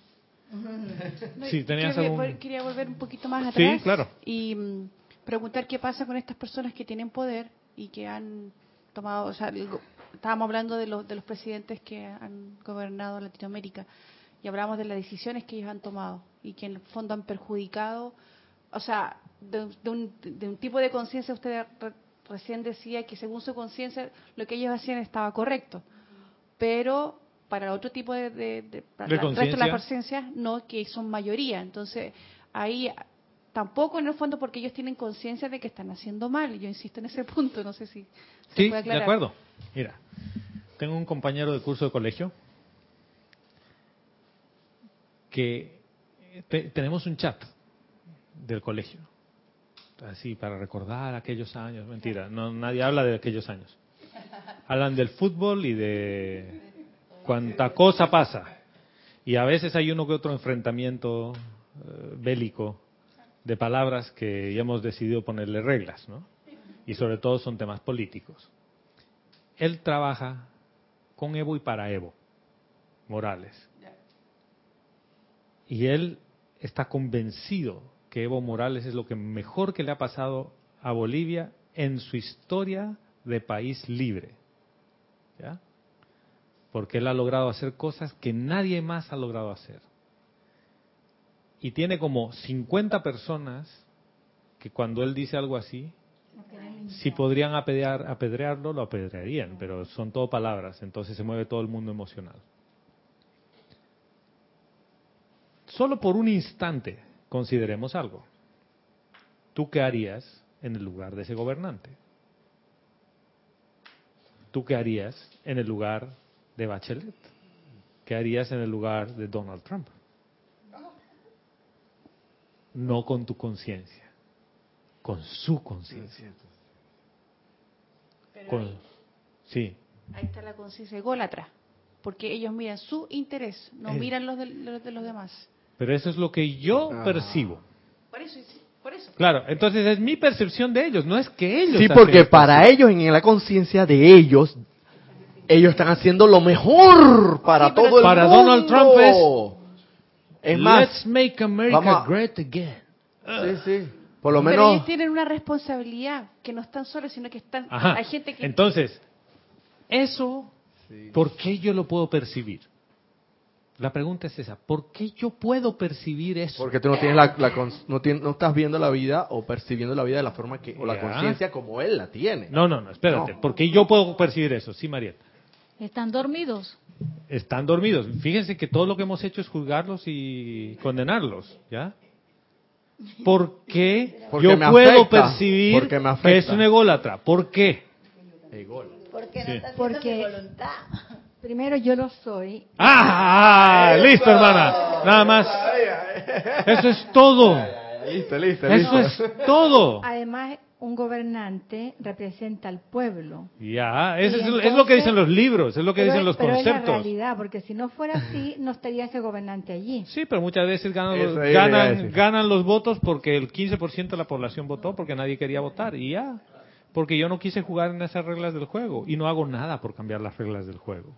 No, Sí, tenías quería, algún- quería volver un poquito más Sí, atrás claro. y mm, preguntar qué pasa con estas personas que tienen poder y que han tomado, o sea, el estábamos hablando de los, de los presidentes que han gobernado Latinoamérica y hablamos de las decisiones que ellos han tomado y que en el fondo han perjudicado, o sea, de, de un, de un tipo de conciencia, usted re- recién decía que según su conciencia lo que ellos hacían estaba correcto, pero para otro tipo de, de, de- para el resto de las conciencia. conciencias no, que son mayoría. Entonces, ahí tampoco en el fondo porque ellos tienen conciencia de que están haciendo mal. Yo insisto en ese punto, no sé si se sí, puede de acuerdo. Mira, tengo un compañero de curso de colegio que eh, te- tenemos un chat del colegio, así para recordar aquellos años. Mentira, no nadie habla de aquellos años. Hablan del fútbol y de cuánta cosa pasa. Y a veces hay uno que otro enfrentamiento eh, bélico de palabras que ya hemos decidido ponerle reglas, ¿no? Y sobre todo son temas políticos. Él trabaja con Evo y para Evo Morales. Y él está convencido que Evo Morales es lo que mejor que le ha pasado a Bolivia en su historia de país libre. ¿Ya? Porque él ha logrado hacer cosas que nadie más ha logrado hacer. Y tiene como 50 personas que cuando él dice algo así, si podrían apedrear- apedrearlo, lo apedrearían, pero son todo palabras, entonces se mueve todo el mundo emocional. Solo por un instante consideremos algo. ¿Tú qué harías en el lugar de ese gobernante? ¿Tú qué harías en el lugar de Bachelet? ¿Qué harías en el lugar de Donald Trump? No con tu conciencia, con su conciencia. Con- Sí, ahí está la conciencia ególatra, porque ellos miran su interés, no miran los de los, de los demás. pero eso es lo que yo Ah. percibo. Por eso, por eso. Claro, entonces es mi percepción de ellos, no es que ellos. Sí, porque para ellos, en la conciencia de ellos, ellos están haciendo lo mejor para Sí, todo el para mundo. Donald Trump es- es más, Let's make America vamos great again. sí, sí, por lo Pero menos ellos tienen una responsabilidad, que no están solos, sino que están... Ajá. Hay gente que... Entonces, eso, ¿por qué yo lo puedo percibir? La pregunta es esa, ¿por qué yo puedo percibir eso? porque tú no tienes la, la no, tienes- no estás viendo la vida o percibiendo la vida de la forma que o la conciencia como él la tiene. No, no, no, espérate, No. ¿por qué yo puedo percibir eso? Sí, Marieta. Están dormidos. Están dormidos. Fíjense que todo lo que hemos hecho es juzgarlos y condenarlos, ¿ya? ¿Por qué Porque yo me puedo afecta, percibir que es un ególatra? ¿Por qué? Porque Sí. no Porque- voluntad. Primero yo lo soy. ¡Ah! ¡Listo, hermana! Nada más. Eso es todo. Listo, listo, Eso listo. es todo. Además, un gobernante representa al pueblo. Ya, es, es lo que dicen los libros, es lo que Pero dicen los pero es la conceptos. realidad, porque si no fuera así, no estaría ese gobernante allí. Sí, pero muchas veces ganan los, ganan, ganan los votos porque el 15% de la población votó porque nadie quería votar y ya. Porque yo no quise jugar en esas reglas del juego y no hago nada por cambiar las reglas del juego.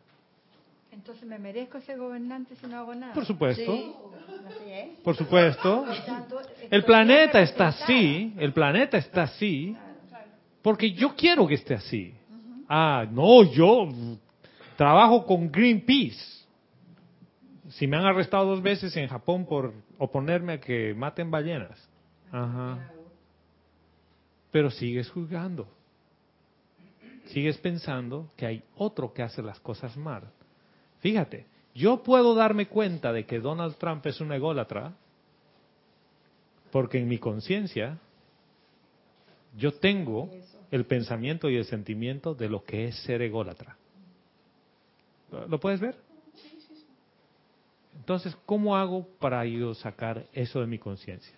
Entonces, ¿me merezco ese gobernante si no hago nada? Por supuesto, por supuesto. El planeta está así, el planeta está así porque yo quiero que esté así. Ah, no, yo trabajo con Greenpeace. Si me han arrestado dos veces en Japón por oponerme a que maten ballenas. Ajá. Pero sigues juzgando. Sigues pensando que hay otro que hace las cosas mal. Fíjate, yo puedo darme cuenta de que Donald Trump es un ególatra porque en mi conciencia yo tengo el pensamiento y el sentimiento de lo que es ser ególatra. ¿Lo lo puedes ver? Entonces, ¿cómo hago para yo sacar eso de mi conciencia?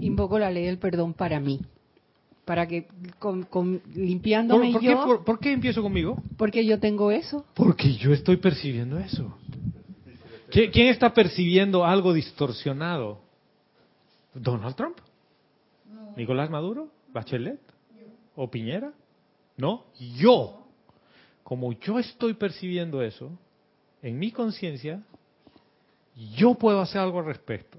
Invoco la ley del perdón para mí. Para que, con, con- ¿Por, limpiándome por qué, yo, por- por qué empiezo conmigo? porque yo tengo eso. Porque yo estoy percibiendo eso. ¿Qui- ¿Quién está percibiendo algo distorsionado? ¿Donald Trump? ¿Nicolás Maduro? ¿Bachelet? ¿O Piñera? No, yo. Como yo estoy percibiendo eso, en mi conciencia, yo puedo hacer algo al respecto.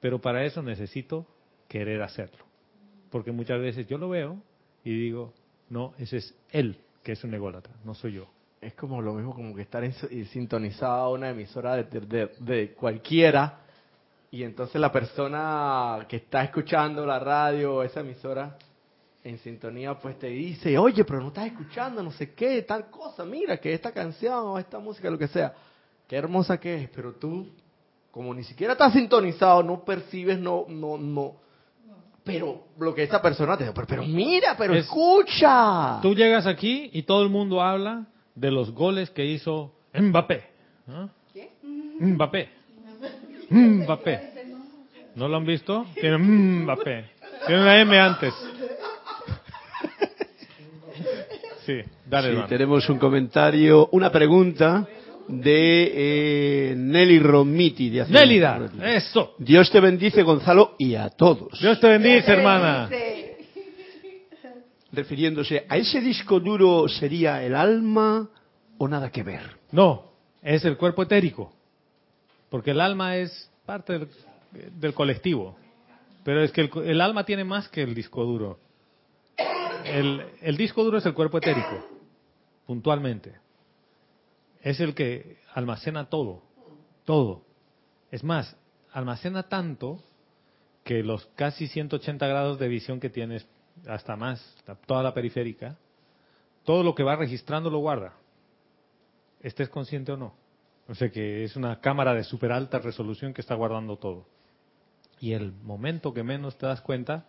Pero para eso necesito querer hacerlo. Porque muchas veces yo lo veo y digo, no, ese es él que es un ególatra, no soy yo. Es como lo mismo como que estar en, a una emisora de, de- de cualquiera y entonces la persona que está escuchando la radio o esa emisora en sintonía pues te dice, oye, pero no estás escuchando no sé qué, tal cosa, mira que esta canción o esta música, lo que sea, qué hermosa que es, pero tú como ni siquiera estás sintonizado, no percibes, no, no, no, pero lo que esa persona te dice, pero, pero mira, pero Es- escucha. Tú llegas aquí y todo el mundo habla de los goles que hizo Mbappé. ¿no? Mbappé. Mbappé. ¿No lo han visto? Tiene Mbappé. Tiene una M antes. Sí, dale, Sí, tenemos un comentario, una pregunta de eh, Nelly Romiti. De Nélida, eso. Dios te bendice, Gonzalo, y a todos. Dios te bendice, hermana. Refiriéndose a ese disco duro, ¿sería el alma o nada que ver? No, es el cuerpo etérico. Porque el alma es parte del, del colectivo. Pero es que el, el alma tiene más que el disco duro. El, el disco duro es el cuerpo etérico, puntualmente. Es el que almacena todo, todo. Es más, almacena tanto que los casi 180 grados de visión que tienes, hasta más, toda la periférica, todo lo que va registrando lo guarda, estés consciente o no. O sea que es una cámara de super alta resolución que está guardando todo. Y el momento que menos te das cuenta,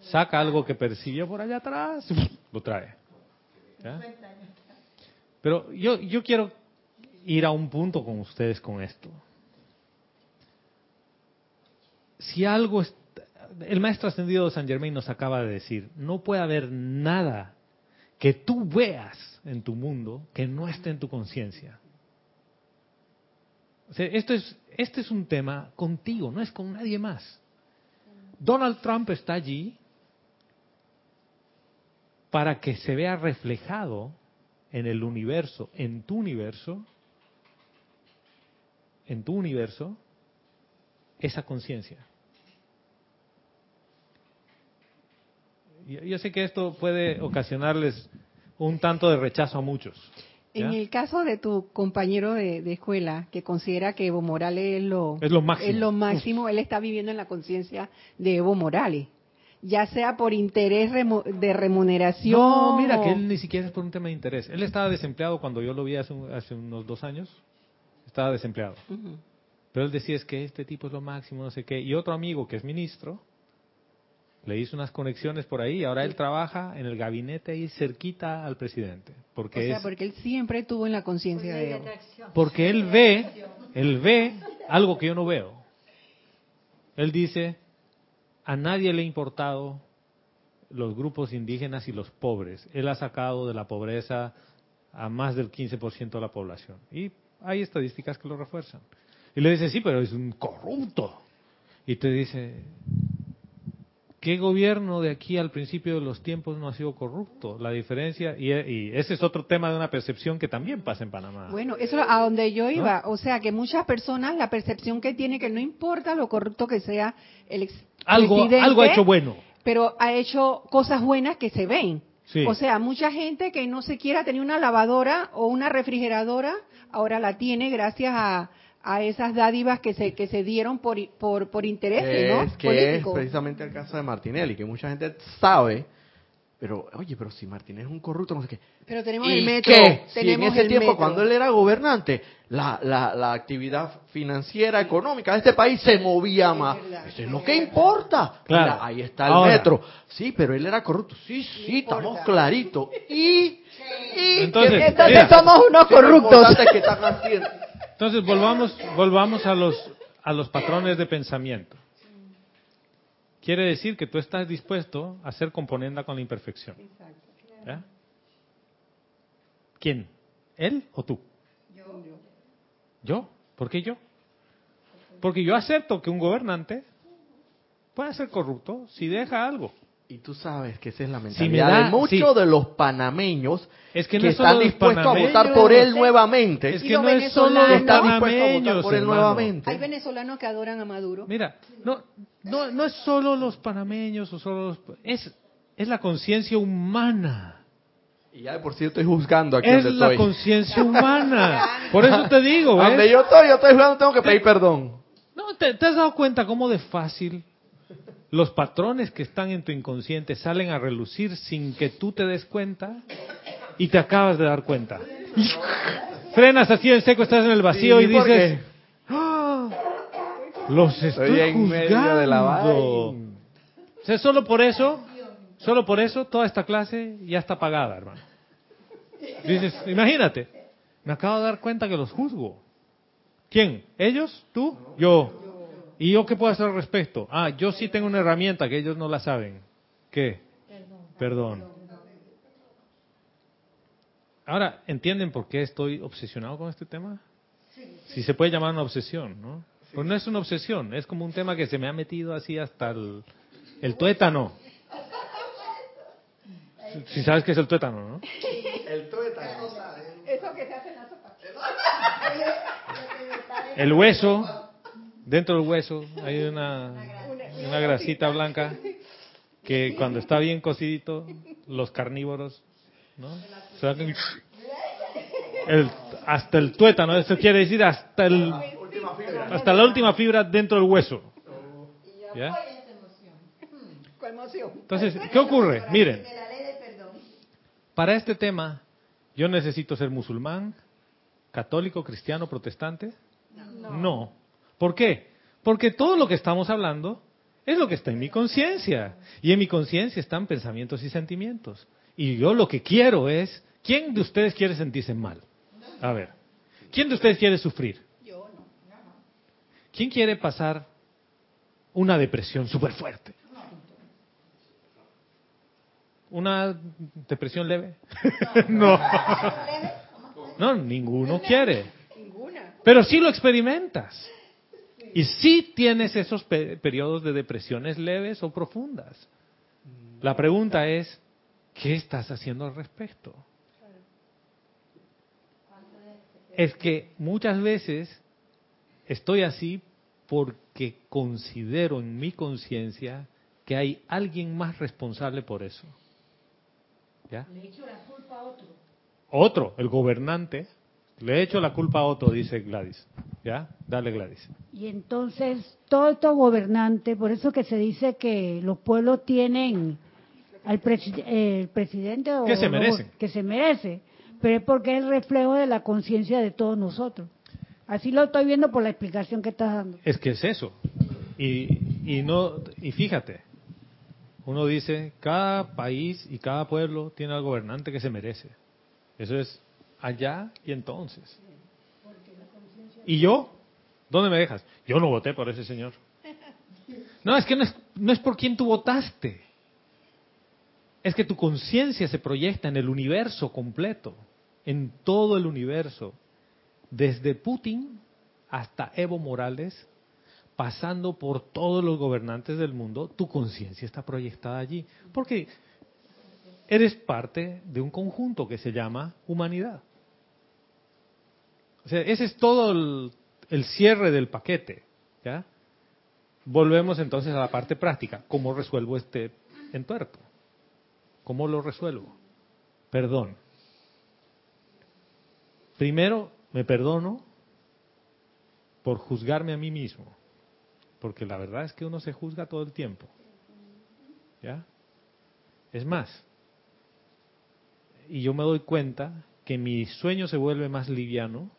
saca algo que percibió por allá atrás, lo trae. ¿Ya? Pero yo, yo quiero ir a un punto con ustedes con esto. Si algo el maestro ascendido de San Germain nos acaba de decir, no puede haber nada que tú veas en tu mundo que no esté en tu conciencia. O sea, esto es, este es un tema contigo, no es con nadie más. Donald Trump está allí para que se vea reflejado en el universo, en tu universo, en tu universo, esa conciencia. Yo, sé que esto puede ocasionarles un tanto de rechazo a muchos. ¿ya? En el caso de tu compañero de, de escuela, que considera que Evo Morales es lo, Es lo máximo. es lo máximo, él está viviendo en la conciencia de Evo Morales. Ya sea por interés remo- de remuneración. No, mira, que él ni siquiera es por un tema de interés. Él estaba desempleado cuando yo lo vi hace, un- hace unos dos años. Estaba desempleado. Ujú. Pero él decía es que este tipo es lo máximo, no sé qué. Y otro amigo que es ministro, le hizo unas conexiones por ahí. Ahora él trabaja en el gabinete ahí cerquita al presidente. O Porque, sea, es, porque él siempre estuvo en la conciencia de Evo. porque él ve, él ve algo que yo no veo. Él dice, a nadie le ha importado los grupos indígenas y los pobres. Él ha sacado de la pobreza a más del 15% de la población. Y hay estadísticas que lo refuerzan. Y le dice, sí, pero es un corrupto. Y te dice, ¿qué gobierno de aquí al principio de los tiempos no ha sido corrupto? La diferencia, y, y ese es otro tema de una percepción que también pasa en Panamá. Bueno, eso es a donde yo iba. O sea, que muchas personas, la percepción que tiene que no importa lo corrupto que sea el ex algo, algo ha hecho bueno. pero ha hecho cosas buenas que se ven. Sí. O sea, mucha gente que no se quiera tener una lavadora o una refrigeradora, ahora la tiene gracias a, a esas dádivas que se que se dieron por por, por intereses, ¿no? es, que es precisamente el caso de Martinelli, que mucha gente sabe, pero oye, pero si Martinelli es un corrupto, no sé qué. Pero tenemos ¿Y el metro, qué? Si en tenemos ese el tiempo, metro. cuando él era gobernante, la, la, la actividad financiera, económica de este país se movía más. Eso es lo que importa. Claro. Mira, ahí está el Ahora. metro. Sí, pero él era corrupto. Sí, sí, estamos claritos. Y, y Entonces, ¿qué- Entonces Mira. somos unos es corruptos. que están haciendo? Entonces volvamos, volvamos a los a los patrones de pensamiento. Quiere decir que tú estás dispuesto a ser componenda con la imperfección. ¿Ya? ¿Quién? ¿Él o tú? Yo. ¿Por qué yo? Porque yo acepto que un gobernante puede ser corrupto si deja algo. Y tú sabes que esa es la Si me mentalidad da- de muchos sí. de los panameños Es que no es están dispuestos a votar por él nuevamente. Es que no es solo los panameños, por él hermano. nuevamente. Hay venezolanos que adoran a Maduro. Mira, no, no, no es solo los panameños o solo los... Es, es la conciencia humana. Y ya de por sí estoy juzgando aquí Es donde la estoy. conciencia humana. Por eso te digo, ¿ves? Donde yo estoy, yo estoy juzgando, tengo que pedir perdón. No, ¿te, te has dado cuenta cómo de fácil los patrones que están en tu inconsciente salen a relucir sin que tú te des cuenta y te acabas de dar cuenta? Frenas así en seco, estás en el vacío Sí, y dices, "Ah, los estoy, en medio de la juzgando". vaina. O sea, solo por eso, solo por eso toda esta clase ya está pagada, hermano. Dices, imagínate, me acabo de dar cuenta que los juzgo. ¿Quién? ¿Ellos? ¿Tú? Yo. ¿Y yo qué puedo hacer al respecto? Ah, yo sí tengo una herramienta que ellos no la saben. ¿Qué? Perdón. Ahora, ¿entienden por qué estoy obsesionado con este tema? Si se puede llamar una obsesión, ¿no? Pues no es una obsesión, es como un tema que se me ha metido así hasta el, el tuétano. Si sabes qué es el tuétano, ¿no? El hueso, dentro del hueso hay una, una grasita blanca que cuando está bien cocidito, los carnívoros, ¿no? Se dan con- el- hasta el tuétano, eso quiere decir hasta el hasta la última fibra dentro del hueso. ¿Ya? Entonces, ¿qué ocurre? Miren, para este tema, yo necesito ser musulmán, católico, cristiano, protestante. No. ¿Por qué? Porque todo lo que estamos hablando es lo que está en mi conciencia. Y en mi conciencia están pensamientos y sentimientos. Y yo lo que quiero es, ¿quién de ustedes quiere sentirse mal? A ver, ¿quién de ustedes quiere sufrir? ¿Quién quiere pasar una depresión súper fuerte? ¿Una depresión leve? no. No, ninguno quiere. Pero sí lo experimentas. Y sí tienes esos pe- periodos de depresiones leves o profundas. La pregunta es, ¿qué estás haciendo al respecto? Es que muchas veces estoy así porque considero en mi conciencia que hay alguien más responsable por eso. ¿Ya? Le echo la culpa a otro. Otro, el gobernante, le he hecho la culpa a otro, dice Gladys. ¿Ya? Dale, Gladys. Y entonces, todo estos gobernantes, por eso que se dice que los pueblos tienen al presi- el presidente o Que se no, merecen. que se merece, pero es porque es el reflejo de la conciencia de todos nosotros. Así lo estoy viendo por la explicación que estás dando. Es que es eso. Y, y no y fíjate, uno dice, cada país y cada pueblo tiene al gobernante que se merece. Eso es allá y entonces. ¿Y yo? ¿Dónde me dejas? Yo no voté por ese señor. No, es que no es, no es por quien tú votaste. Es que tu conciencia se proyecta en el universo completo, en todo el universo, desde Putin hasta Evo Morales, pasando por todos los gobernantes del mundo, tu conciencia está proyectada allí. Porque eres parte de un conjunto que se llama humanidad. O sea, ese es todo el, cierre del paquete. ¿ya? Volvemos entonces a la parte práctica. ¿Cómo resuelvo este entuerto? ¿Cómo lo resuelvo? Perdón. Primero, me perdono por juzgarme a mí mismo. Porque la verdad es que uno se juzga todo el tiempo. ¿Ya? Es más, y yo me doy cuenta que mi sueño se vuelve más liviano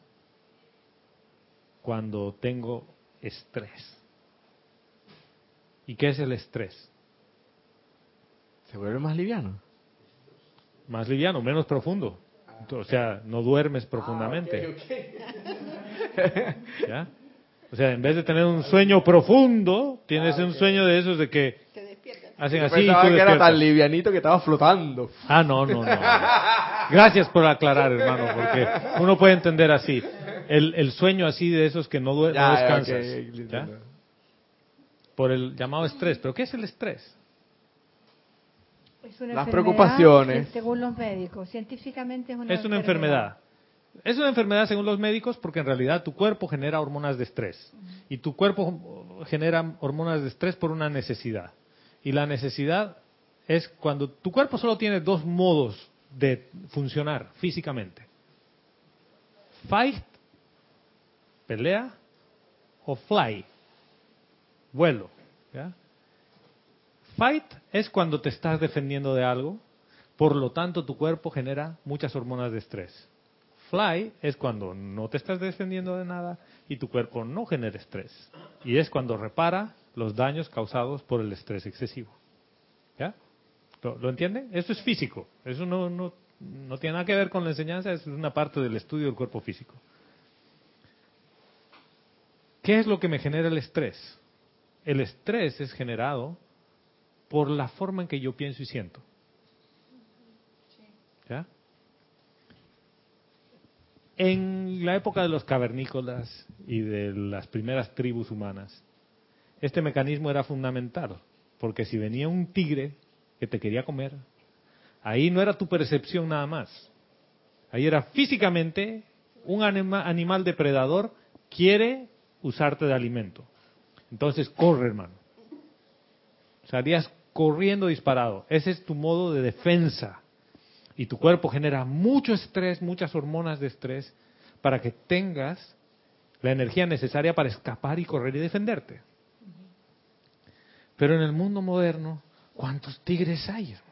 cuando tengo estrés. ¿Y qué es el estrés? Se vuelve más liviano. Más liviano, menos profundo. O sea, no duermes profundamente. ¿Ya? O sea, en vez de tener un sueño profundo, tienes un sueño de esos de que hacen Yo así y pensaba tú que era tan livianito que estaba flotando. Ah, no, no, no. Gracias por aclarar, hermano, porque uno puede entender así. El, el sueño así de esos que no, no Ya. Por el llamado estrés. ¿Pero qué es el estrés? Es una Las enfermedad, preocupaciones. Según los médicos, científicamente es una es una enfermedad. Es una enfermedad según los médicos porque en realidad tu cuerpo genera hormonas de estrés. Y tu cuerpo genera hormonas de estrés por una necesidad. Y la necesidad es cuando tu cuerpo solo tiene dos modos de funcionar físicamente. Fight, pelea, o fly, vuelo. ¿ya? Fight es cuando te estás defendiendo de algo, por lo tanto tu cuerpo genera muchas hormonas de estrés. Fly es cuando no te estás defendiendo de nada y tu cuerpo no genera estrés. Y es cuando repara los daños causados por el estrés excesivo. ¿Ya? ¿Lo, lo entienden? Eso es físico. Eso no, no, no tiene nada que ver con la enseñanza, es una parte del estudio del cuerpo físico. ¿Qué es lo que me genera el estrés? El estrés es generado por la forma en que yo pienso y siento. ¿Ya? En la época de los cavernícolas y de las primeras tribus humanas, este mecanismo era fundamental, porque si venía un tigre que te quería comer, ahí no era tu percepción nada más, ahí era físicamente un anima- animal depredador quiere usarte de alimento. Entonces corre, hermano. Salías corriendo disparado. Ese es tu modo de defensa. Y tu cuerpo genera mucho estrés, muchas hormonas de estrés, para que tengas la energía necesaria para escapar y correr y defenderte. Pero en el mundo moderno, ¿cuántos tigres hay, hermano?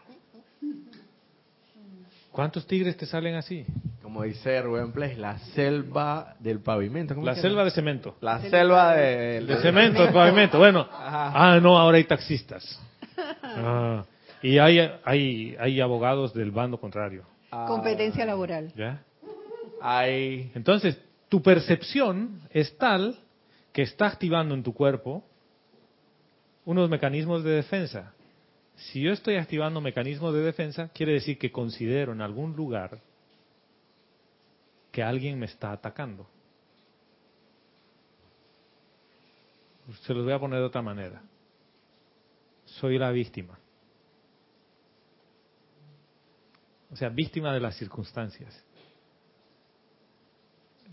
¿Cuántos tigres te salen así? Como dice Rubén la selva del pavimento. ¿cómo La se selva de cemento. La selva de... De cemento, de pavimento. Bueno, Ajá. ah, no, ahora hay taxistas. Ah, y hay, hay, hay abogados del bando contrario. Ah, Competencia laboral. ¿Ya? Hay... Entonces, tu percepción es tal que está activando en tu cuerpo unos mecanismos de defensa. Si yo estoy activando mecanismos de defensa, quiere decir que considero en algún lugar que alguien me está atacando. Se los voy a poner de otra manera. Soy la víctima. O sea, víctima de las circunstancias.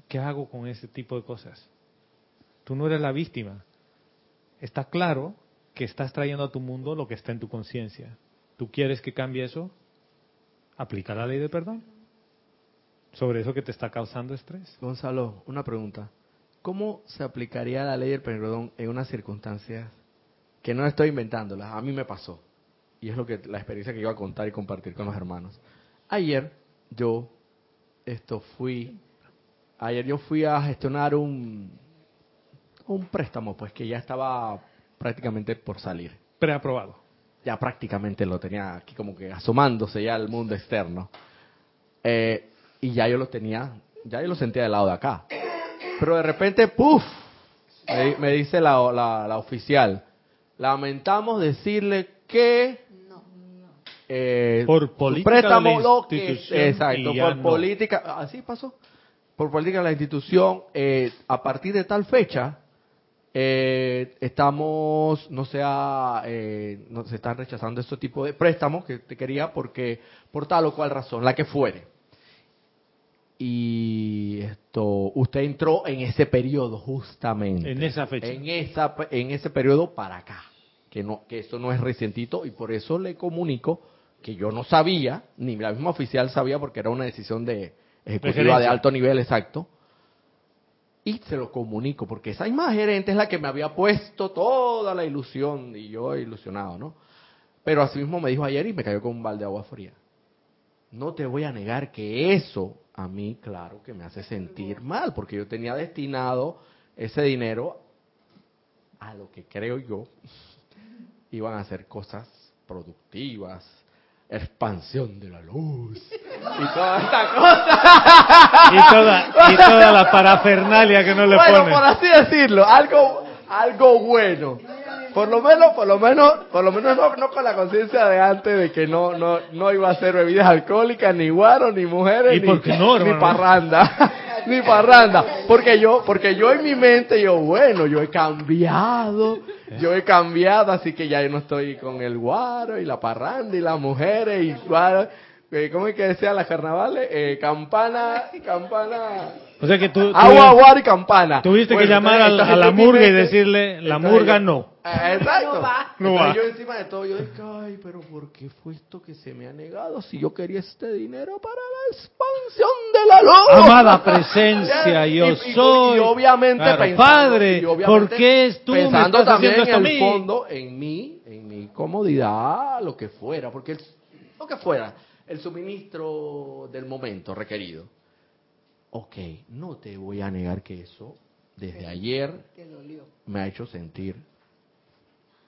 ¿Qué hago con ese tipo de cosas? Tú no eres la víctima. Está claro que estás trayendo a tu mundo lo que está en tu conciencia. ¿Tú quieres que cambie eso? Aplica la ley de perdón. Sobre eso que te está causando estrés. Gonzalo, una pregunta. ¿Cómo se aplicaría la ley del perdón en unas circunstancias que no estoy inventándolas? A mí me pasó. Y es lo que la experiencia que iba a contar y compartir con los hermanos. Ayer yo esto fui ayer yo fui a gestionar un un préstamo pues que ya estaba prácticamente por salir. Preaprobado. Ya prácticamente lo tenía aquí como que asomándose ya al mundo externo. Eh, y ya yo lo tenía, ya yo lo sentía del lado de acá. Pero de repente, ¡puf! Me, me dice la, la, la oficial, lamentamos decirle que eh, Por política préstamo de la lo que- institución exacto por no. política así pasó por política de la institución eh, a partir de tal fecha eh, estamos no sea eh, no se están rechazando este tipo de préstamos que te quería porque por tal o cual razón la que fuere y esto usted entró en ese periodo justamente. En esa fecha. en esa en ese periodo para acá que no que eso no es recientito y por eso le comunico que yo no sabía ni la misma oficial sabía porque era una decisión de ejecutiva de alto nivel exacto. Y se lo comunico porque esa misma gerente es la que me había puesto toda la ilusión y yo ilusionado no pero así mismo me dijo ayer y me cayó con un balde de agua fría. No te voy a negar que eso a mí, claro, que me hace sentir mal, porque yo tenía destinado ese dinero a lo que creo yo iban a ser cosas productivas, expansión de la luz y toda esta cosa. Y toda, y toda la parafernalia que no le bueno, ponen. por así decirlo, algo, algo bueno. Por lo menos, por lo menos, por lo menos no, no con la conciencia de antes de que no, no, no iba a ser bebidas alcohólicas, ni guaro, ni mujeres, ¿Y ni, no, ni parranda, ni parranda. Porque yo, porque yo en mi mente, yo, bueno, yo he cambiado, yo he cambiado, así que ya yo no estoy con el guaro y la parranda y las mujeres y guaro. Eh, ¿Cómo es que decía las carnavales? Eh, campana, campana. O sea que tú, Agua, guaro y campana. tuviste que llamar a, entonces, a la murga y decirle, la murga no. Ah, Exacto. No va. No va. yo encima de todo, yo dije, ay, pero ¿por qué fue esto que se me ha negado si yo quería este dinero para la expansión de la luz? Amada presencia, yo Y- y- y soy. obviamente Claro, pensando, Padre, y obviamente ¿por qué es tú me pensando estás también haciendo esto a en el mí? fondo, en mí, en mi comodidad, lo que fuera, porque el- lo que fuera, el suministro del momento requerido. Ok, no te voy a negar que eso desde ayer me ha hecho sentir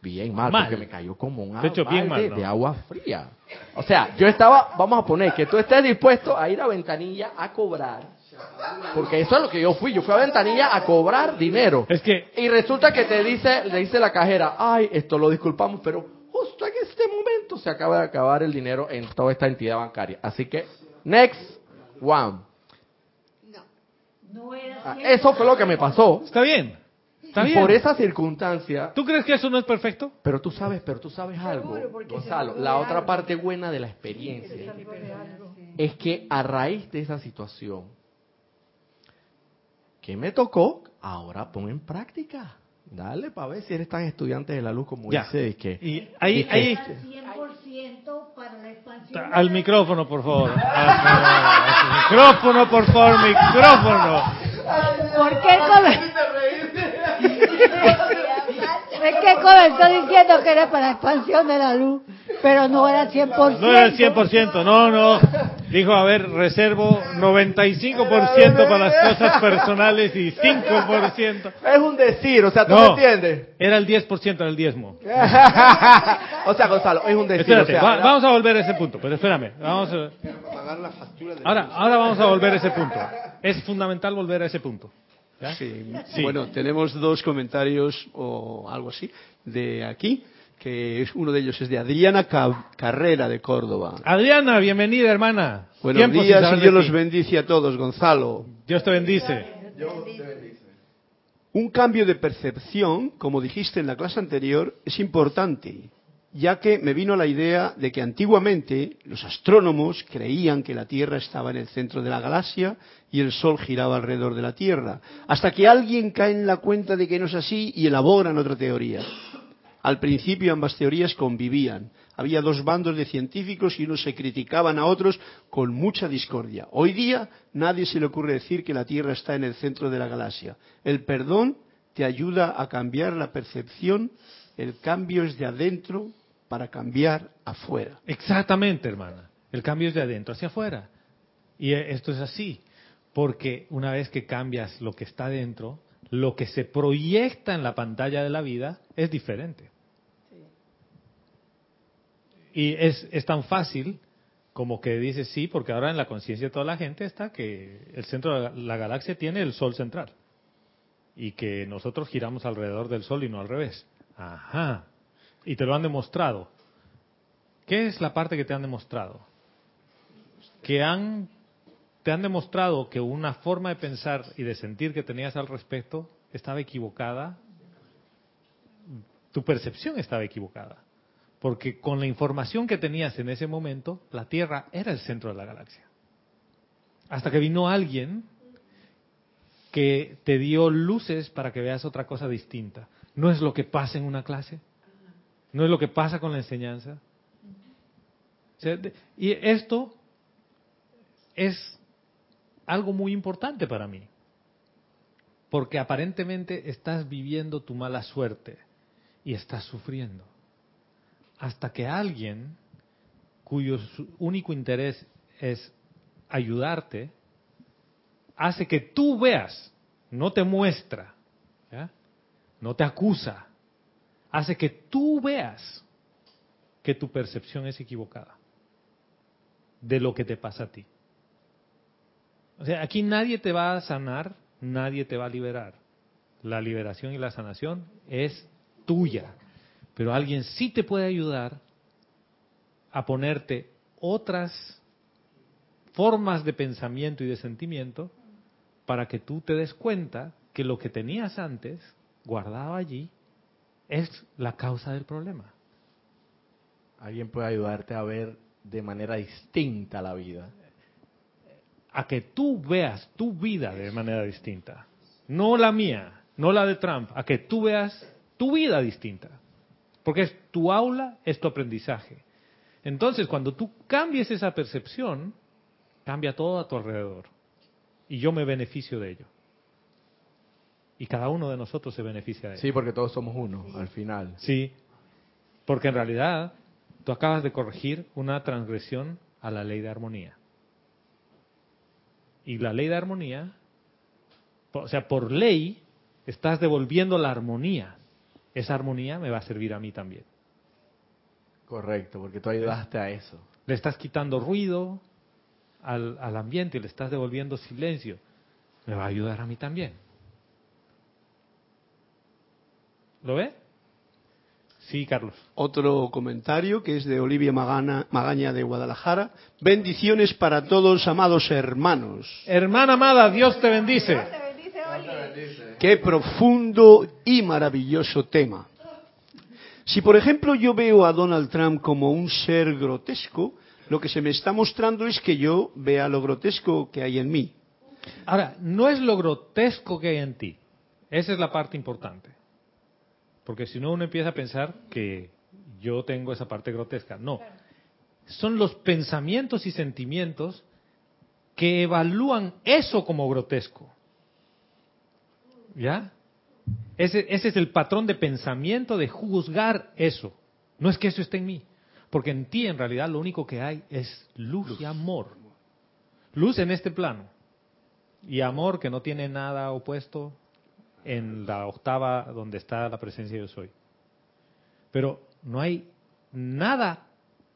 bien mal, Mal. porque me cayó como un ¿no? de agua fría. O sea, yo estaba, vamos a poner, que tú estés dispuesto a ir a Ventanilla a cobrar, porque eso es lo que yo fui, yo fui a Ventanilla a cobrar dinero. Es que, Y resulta que te dice, le dice la cajera, ay, esto lo disculpamos, pero justo en este momento se acaba de acabar el dinero en toda esta entidad bancaria. Así que, next one. Ah, Eso fue lo que me pasó. está bien. Está y bien. por esa circunstancia, ¿Tú crees que eso no es perfecto? pero tú sabes, pero tú sabes algo, Gonzalo, la otra algo. parte buena de la experiencia es que a raíz de esa situación que me tocó, ahora pon en práctica. Dale para ver si eres tan estudiante de la luz como Ya. dice. Que, Y ahí, ahí, 100% para la expansión. al micrófono, por favor. Al, micrófono, por favor, micrófono. ¿Por qué Es que comenzó diciendo que era para la expansión de la luz, pero no era 100%. No era el 100%, no, no. Dijo, a ver, reservo 95% para las cosas personales y 5%. es un decir, o sea, ¿tú No. me entiendes? Era el 10% del diezmo. o sea, Gonzalo, es un decir. Espérate, o sea, va- era- vamos a volver a ese punto, pero espérame. Vamos a- ahora, ahora vamos a volver a ese punto. Es fundamental volver a ese punto. ¿Ya? Sí. Sí. Bueno, tenemos dos comentarios o algo así de aquí, que es, uno de ellos es de Adriana Ca- Carrera de Córdoba. Adriana, bienvenida, hermana. Buenos Tiempo días y Dios los bendice a todos, Gonzalo. Dios te bendice. Un cambio de percepción, como dijiste en la clase anterior, es importante. ya que me vino la idea de que antiguamente los astrónomos creían que la Tierra estaba en el centro de la galaxia y el Sol giraba alrededor de la Tierra, hasta que alguien cae en la cuenta de que no es así y elaboran otra teoría. Al principio ambas teorías convivían. Había dos bandos de científicos y unos se criticaban a otros con mucha discordia. Hoy día nadie se le ocurre decir que la Tierra está en el centro de la galaxia. El perdón te ayuda a cambiar la percepción. El cambio es de adentro para cambiar afuera. Exactamente, hermana. El cambio es de adentro hacia afuera. Y eh, esto es así, porque una vez que cambias lo que está dentro, lo que se proyecta en la pantalla de la vida es diferente. Y es, es tan fácil como que dices sí, porque ahora en la conciencia de toda la gente está que el centro de la, la galaxia tiene el Sol central y que nosotros giramos alrededor del Sol y no al revés. Ajá. Y te lo han demostrado. ¿Qué es la parte que te han demostrado? Que han, te han demostrado que una forma de pensar y de sentir que tenías al respecto estaba equivocada. Tu percepción estaba equivocada. Porque con la información que tenías en ese momento, la Tierra era el centro de la galaxia. Hasta que vino alguien que te dio luces para que veas otra cosa distinta. No es lo que pasa en una clase, no es lo que pasa con la enseñanza. Y esto es algo muy importante para mí, porque aparentemente estás viviendo tu mala suerte y estás sufriendo. Hasta que alguien cuyo único interés es ayudarte, hace que tú veas, no te muestra, no te acusa, hace que tú veas que tu percepción es equivocada de lo que te pasa a ti. O sea, aquí nadie te va a sanar, nadie te va a liberar. La liberación y la sanación es tuya, pero alguien sí te puede ayudar a ponerte otras formas de pensamiento y de sentimiento para que tú te des cuenta que lo que tenías antes guardado allí es la causa del problema. Alguien puede ayudarte a ver de manera distinta la vida. A que tú veas tu vida de manera distinta. No la mía, no la de Trump. A que tú veas tu vida distinta. Porque es tu aula, es tu aprendizaje. Entonces, cuando tú cambies esa percepción, cambia todo a tu alrededor. Y yo me beneficio de ello. Y cada uno de nosotros se beneficia de ello. Sí, porque todos somos uno al final. Sí, porque en realidad tú acabas de corregir una transgresión a la ley de armonía. Y la ley de armonía, o sea, por ley, estás devolviendo la armonía. Esa armonía me va a servir a mí también. Correcto, porque tú ayudaste a eso. Le estás quitando ruido al, al ambiente y le estás devolviendo silencio. Me va a ayudar a mí también. ¿Lo ve? Sí, Carlos. Otro comentario que es de Olivia Magana- Magaña de Guadalajara. Bendiciones para todos, amados hermanos. Hermana amada, Dios te bendice. Qué profundo y maravilloso tema. Si, por ejemplo, yo veo a Donald Trump como un ser grotesco, lo que se me está mostrando es que yo vea lo grotesco que hay en mí. Ahora, no es lo grotesco que hay en ti. Esa es la parte importante. Porque si no, uno empieza a pensar que yo tengo esa parte grotesca. No. Son los pensamientos y sentimientos que evalúan eso como grotesco. ¿Ya? Ese, ese es el patrón de pensamiento de juzgar eso. No es que eso esté en mí. Porque en ti, en realidad, lo único que hay es luz. y amor. Luz en este plano y amor que no tiene nada opuesto en la octava donde está la presencia de soy. Pero no hay nada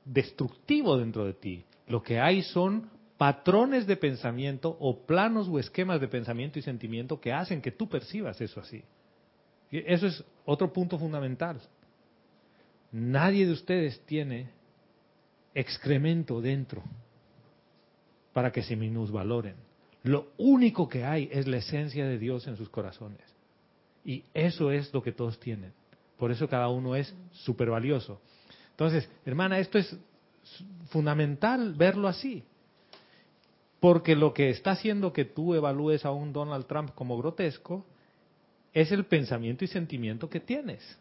destructivo dentro de ti. Lo que hay son patrones de pensamiento o planos o esquemas de pensamiento y sentimiento que hacen que tú percibas eso así. Y eso es otro punto fundamental. Nadie de ustedes tiene excremento dentro para que se minusvaloren. Lo único que hay es la esencia de Dios en sus corazones. Y eso es lo que todos tienen. Por eso cada uno es súper valioso. Entonces, hermana, esto es fundamental verlo así. Porque lo que está haciendo que tú evalúes a un Donald Trump como grotesco es el pensamiento y sentimiento que tienes.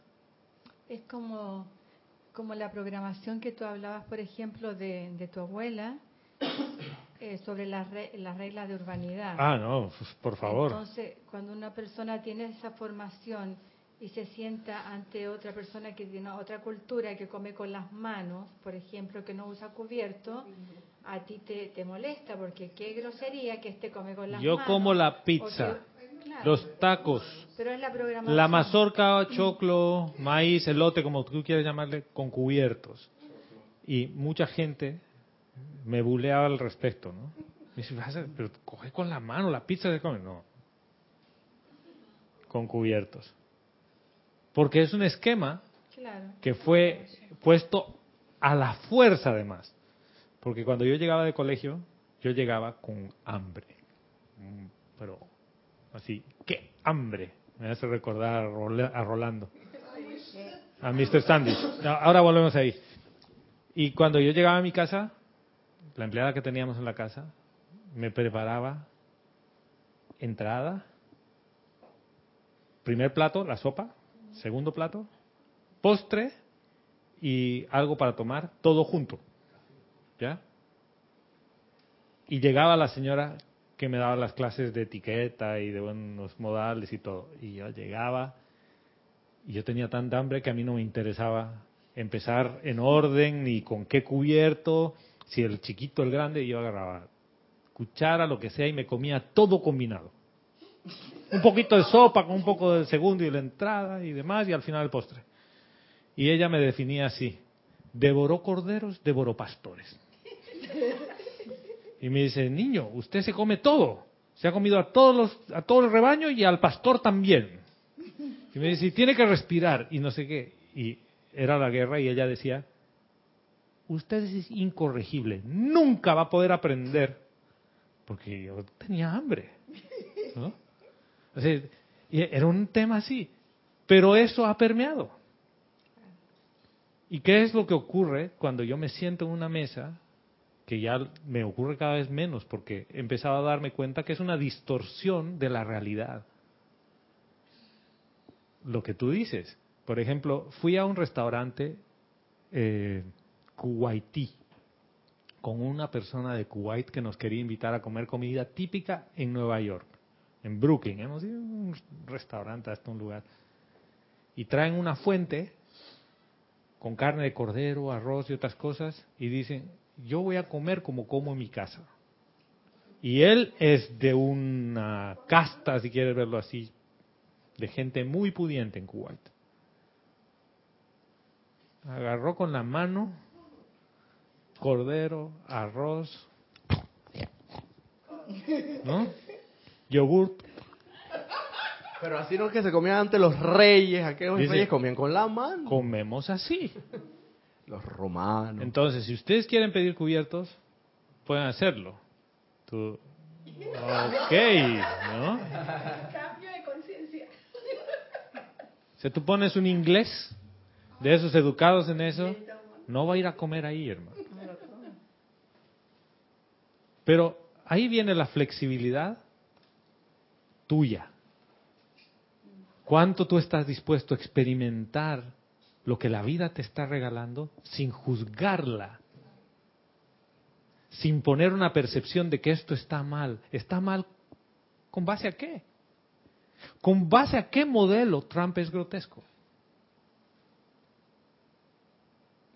Es como, como la programación que tú hablabas, por ejemplo, de, de tu abuela eh, sobre las re- las reglas de urbanidad. Ah, no, pues, por favor. Entonces, cuando una persona tiene esa formación y se sienta ante otra persona que tiene otra cultura, que come con las manos, por ejemplo, que no usa cubierto, a ti te, te molesta porque qué grosería que este come con las Yo manos. como la pizza, que- claro, los tacos, pero es la programación. la mazorca, choclo, maíz, elote, como tú quieras llamarle, con cubiertos. Y mucha gente me buleaba al respecto, ¿no? Me dice, "Vas a- pero coge con la mano, la pizza se come. No. Con cubiertos. Porque es un esquema Claro. que fue puesto a la fuerza además. Porque cuando yo llegaba de colegio, yo llegaba con hambre. Mm, Pero así, ¿qué hambre? Me hace recordar a Rola- a Rolando. A Mr. Sandwich. Ahora volvemos ahí. Y cuando yo llegaba a mi casa, la empleada que teníamos en la casa me preparaba entrada, primer plato, la sopa, segundo plato, postre y algo para tomar, todo junto. ¿Ya? Y llegaba la señora que me daba las clases de etiqueta y de buenos modales y todo. Y yo llegaba y yo tenía tanta hambre que a mí no me interesaba empezar en orden ni con qué cubierto, si el chiquito, el grande, yo agarraba cuchara, lo que sea, y me comía todo combinado. Un poquito de sopa con un poco del segundo y la entrada y demás, y al final el postre. Y ella me definía así, devoró corderos, devoró pastores. Y me dice, niño, usted se come todo. Se ha comido a todos los, a todo el rebaño y al pastor también. Y me dice, tiene que respirar y no sé qué. Y era la guerra y ella decía, usted es incorregible, nunca va a poder aprender. Porque yo tenía hambre. ¿no? O sea, era un tema así. Pero eso ha permeado. ¿Y qué es lo que ocurre cuando yo me siento en una mesa que ya me ocurre cada vez menos porque he empezado a darme cuenta que es una distorsión de la realidad. Lo que tú dices. Por ejemplo, fui a un restaurante eh, kuwaití con una persona de Kuwait que nos quería invitar a comer comida típica en Nueva York, en Brooklyn. Hemos ido a un restaurante hasta un lugar. Y traen una fuente con carne de cordero, arroz y otras cosas y dicen, yo voy a comer como como en mi casa. Y él es de una casta, si quieres verlo así, de gente muy pudiente en Kuwait. Agarró con la mano cordero, arroz, ¿no? Yogurt. Pero así no es que se comían antes los reyes, aquellos Dice- reyes comían con la mano. Comemos así. Los romanos. Entonces, si ustedes quieren pedir cubiertos, pueden hacerlo. Tú, ok, ¿no? Cambio de conciencia. Si tú pones un inglés de esos educados en eso, no va a ir a comer ahí, hermano. Pero ahí viene la flexibilidad tuya. ¿Cuánto tú estás dispuesto a experimentar lo que la vida te está regalando sin juzgarla? Sin poner una percepción de que esto está mal. ¿Está mal con base a qué? ¿Con base a qué modelo Trump es grotesco?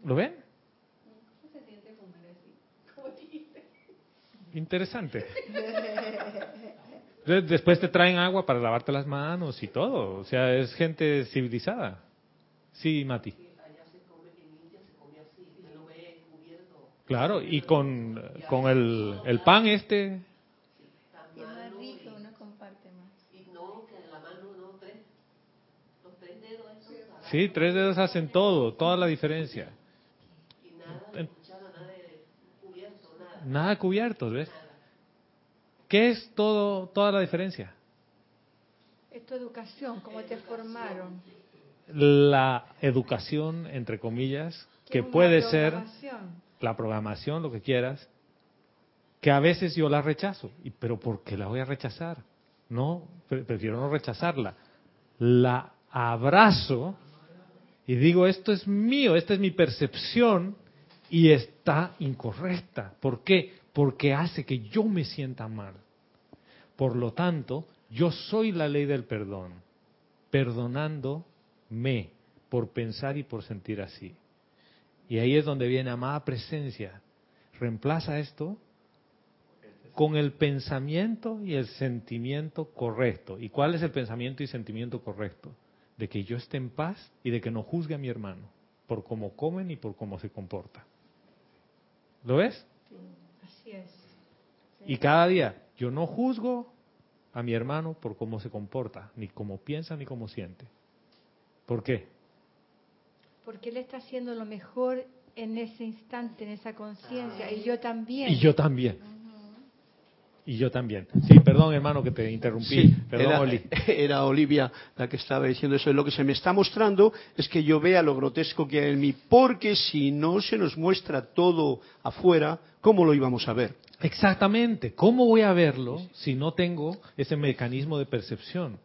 ¿Lo ven? Interesante. Después te traen agua para lavarte las manos y todo. O sea, es gente civilizada. Sí, Mati. Claro, y con, con el, el pan este, sí, tres dedos hacen todo, toda la diferencia. Nada cubiertos, ¿ves? ¿Qué es todo, toda la diferencia? Es tu educación, cómo te formaron. La educación, entre comillas, que puede ser la programación, lo que quieras, que a veces yo la rechazo. Y, ¿Pero por qué la voy a rechazar? No, pre- prefiero no rechazarla. La abrazo y digo, esto es mío, esta es mi percepción y está incorrecta. ¿Por qué? Porque hace que yo me sienta mal. Por lo tanto, yo soy la ley del perdón, perdonándome por pensar y por sentir así. Y ahí es donde viene amada presencia. Reemplaza esto con el pensamiento y el sentimiento correcto. ¿Y cuál es el pensamiento y sentimiento correcto? De que yo esté en paz y de que no juzgue a mi hermano por cómo comen y por cómo se comporta. ¿Lo ves? Así es. Y cada día yo no juzgo a mi hermano por cómo se comporta, ni cómo piensa, ni cómo siente. ¿Por qué? Porque él está haciendo lo mejor en ese instante, en esa conciencia. Y yo también. Y yo también. Y yo también. Sí, perdón hermano que te interrumpí. Sí, perdón era, Oli. era Olivia la que estaba diciendo eso. Lo que se me está mostrando es que yo vea lo grotesco que hay en mí, porque si no se nos muestra todo afuera, ¿cómo lo íbamos a ver? Exactamente. ¿Cómo voy a verlo si no tengo ese mecanismo de percepción?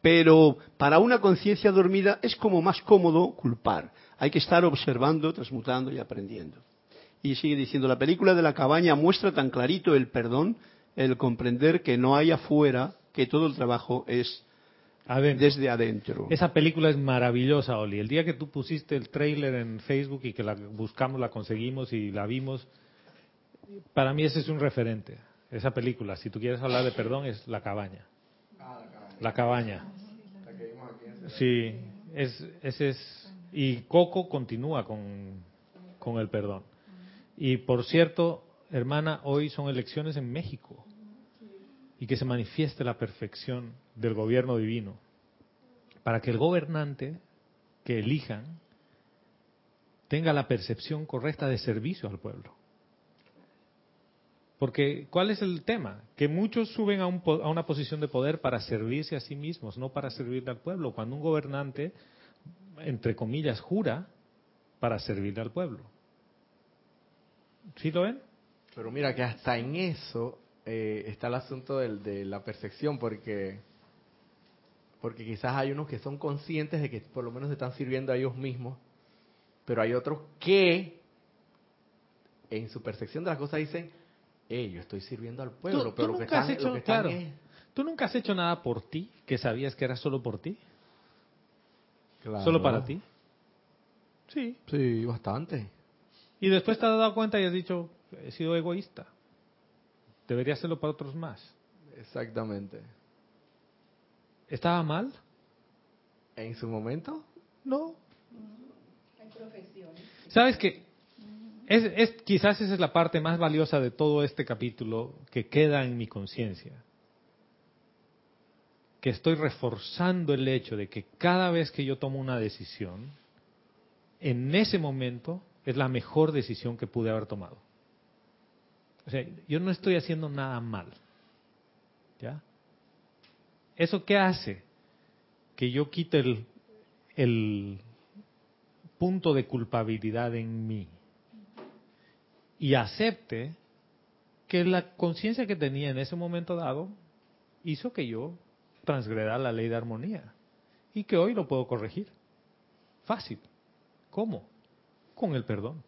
Pero para una conciencia dormida es como más cómodo culpar. Hay que estar observando, transmutando y aprendiendo. Y sigue diciendo, la película de la cabaña muestra tan clarito el perdón, el comprender que no hay afuera, que todo el trabajo es Adentro. desde adentro. Esa película es maravillosa, Oli. El día que tú pusiste el trailer en Facebook y que la buscamos, la conseguimos y la vimos, para mí ese es un referente. Esa película, si tú quieres hablar de perdón, es La Cabaña. La Cabaña. Sí, es, ese es. Y Coco continúa con, con el perdón. Y por cierto, hermana, hoy son elecciones en México. Y que se manifieste la perfección del gobierno divino. Para que el gobernante que elijan tenga la percepción correcta de servicio al pueblo. Porque, ¿cuál es el tema? Que muchos suben a, un a una posición de poder para servirse a sí mismos, no para servirle al pueblo. Cuando un gobernante, entre comillas, jura para servirle al pueblo. ¿Sí lo ven? Pero mira que hasta en eso eh, está el asunto del- de la percepción, porque porque quizás hay unos que son conscientes de que por lo menos se están sirviendo a ellos mismos, pero hay otros que en su percepción de las cosas dicen, hey, yo estoy sirviendo al pueblo, Tú- pero tú lo que están, hecho- lo que están claro. es- ¿Tú nunca has hecho nada por ti que sabías que era solo por ti? Claro. ¿Solo para ti? Sí. Sí, bastante. Y después te has dado cuenta y has dicho, he sido egoísta. Debería hacerlo para otros más. Exactamente. ¿Estaba mal? En su momento, No. ¿Sabes que es, es, quizás esa es la parte más valiosa de todo este capítulo que queda en mi conciencia? Que estoy reforzando el hecho de que cada vez que yo tomo una decisión, en ese momento es la mejor decisión que pude haber tomado. O sea, yo no estoy haciendo nada mal. ¿Ya? ¿Eso qué hace? Que yo quite el, punto de culpabilidad en mí y acepte que la conciencia que tenía en ese momento dado hizo que yo transgreda la ley de armonía y que hoy lo puedo corregir. Fácil. ¿Cómo? Con el perdón.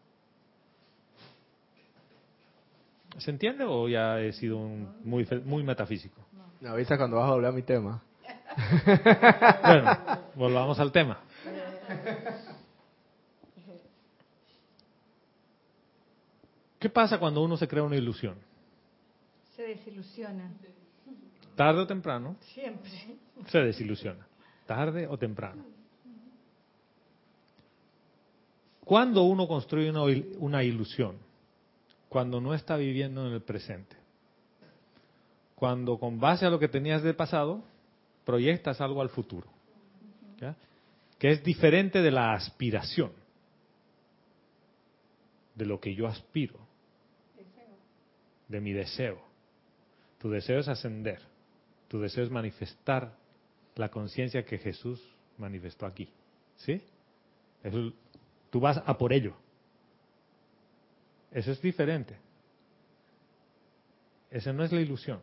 ¿Se entiende o ya he sido un- muy, fe- muy metafísico? me avisa cuando vas a a mi tema. Bueno, volvamos al tema. ¿Qué pasa cuando uno se crea una ilusión? Se desilusiona. Tarde o temprano Siempre. se desilusiona. Tarde o temprano. ¿Cuándo uno construye una, il- una ilusión? Cuando no está viviendo en el presente. Cuando con base a lo que tenías del pasado, proyectas algo al futuro. Que es diferente de la aspiración. De lo que yo aspiro. De mi deseo. Tu deseo es ascender. Tu deseo es manifestar la conciencia que Jesús manifestó aquí. ¿Sí? Tú vas a por ello. Eso es diferente. Esa no es la ilusión.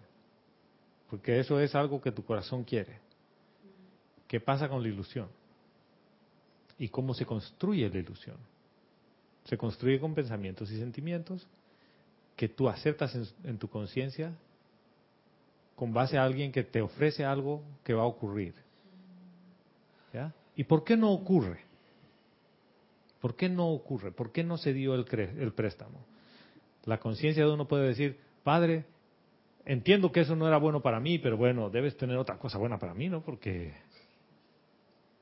Porque eso es algo que tu corazón quiere. ¿Qué pasa con la ilusión? ¿Y cómo se construye la ilusión? Se construye con pensamientos y sentimientos que tú aceptas en, tu conciencia con base a alguien que te ofrece algo que va a ocurrir. ¿Y por qué no ocurre? ¿Por qué no ocurre? ¿Por qué no se dio el, el préstamo? La conciencia de uno puede decir, Padre, entiendo que eso no era bueno para mí, pero bueno, debes tener otra cosa buena para mí, ¿no? Porque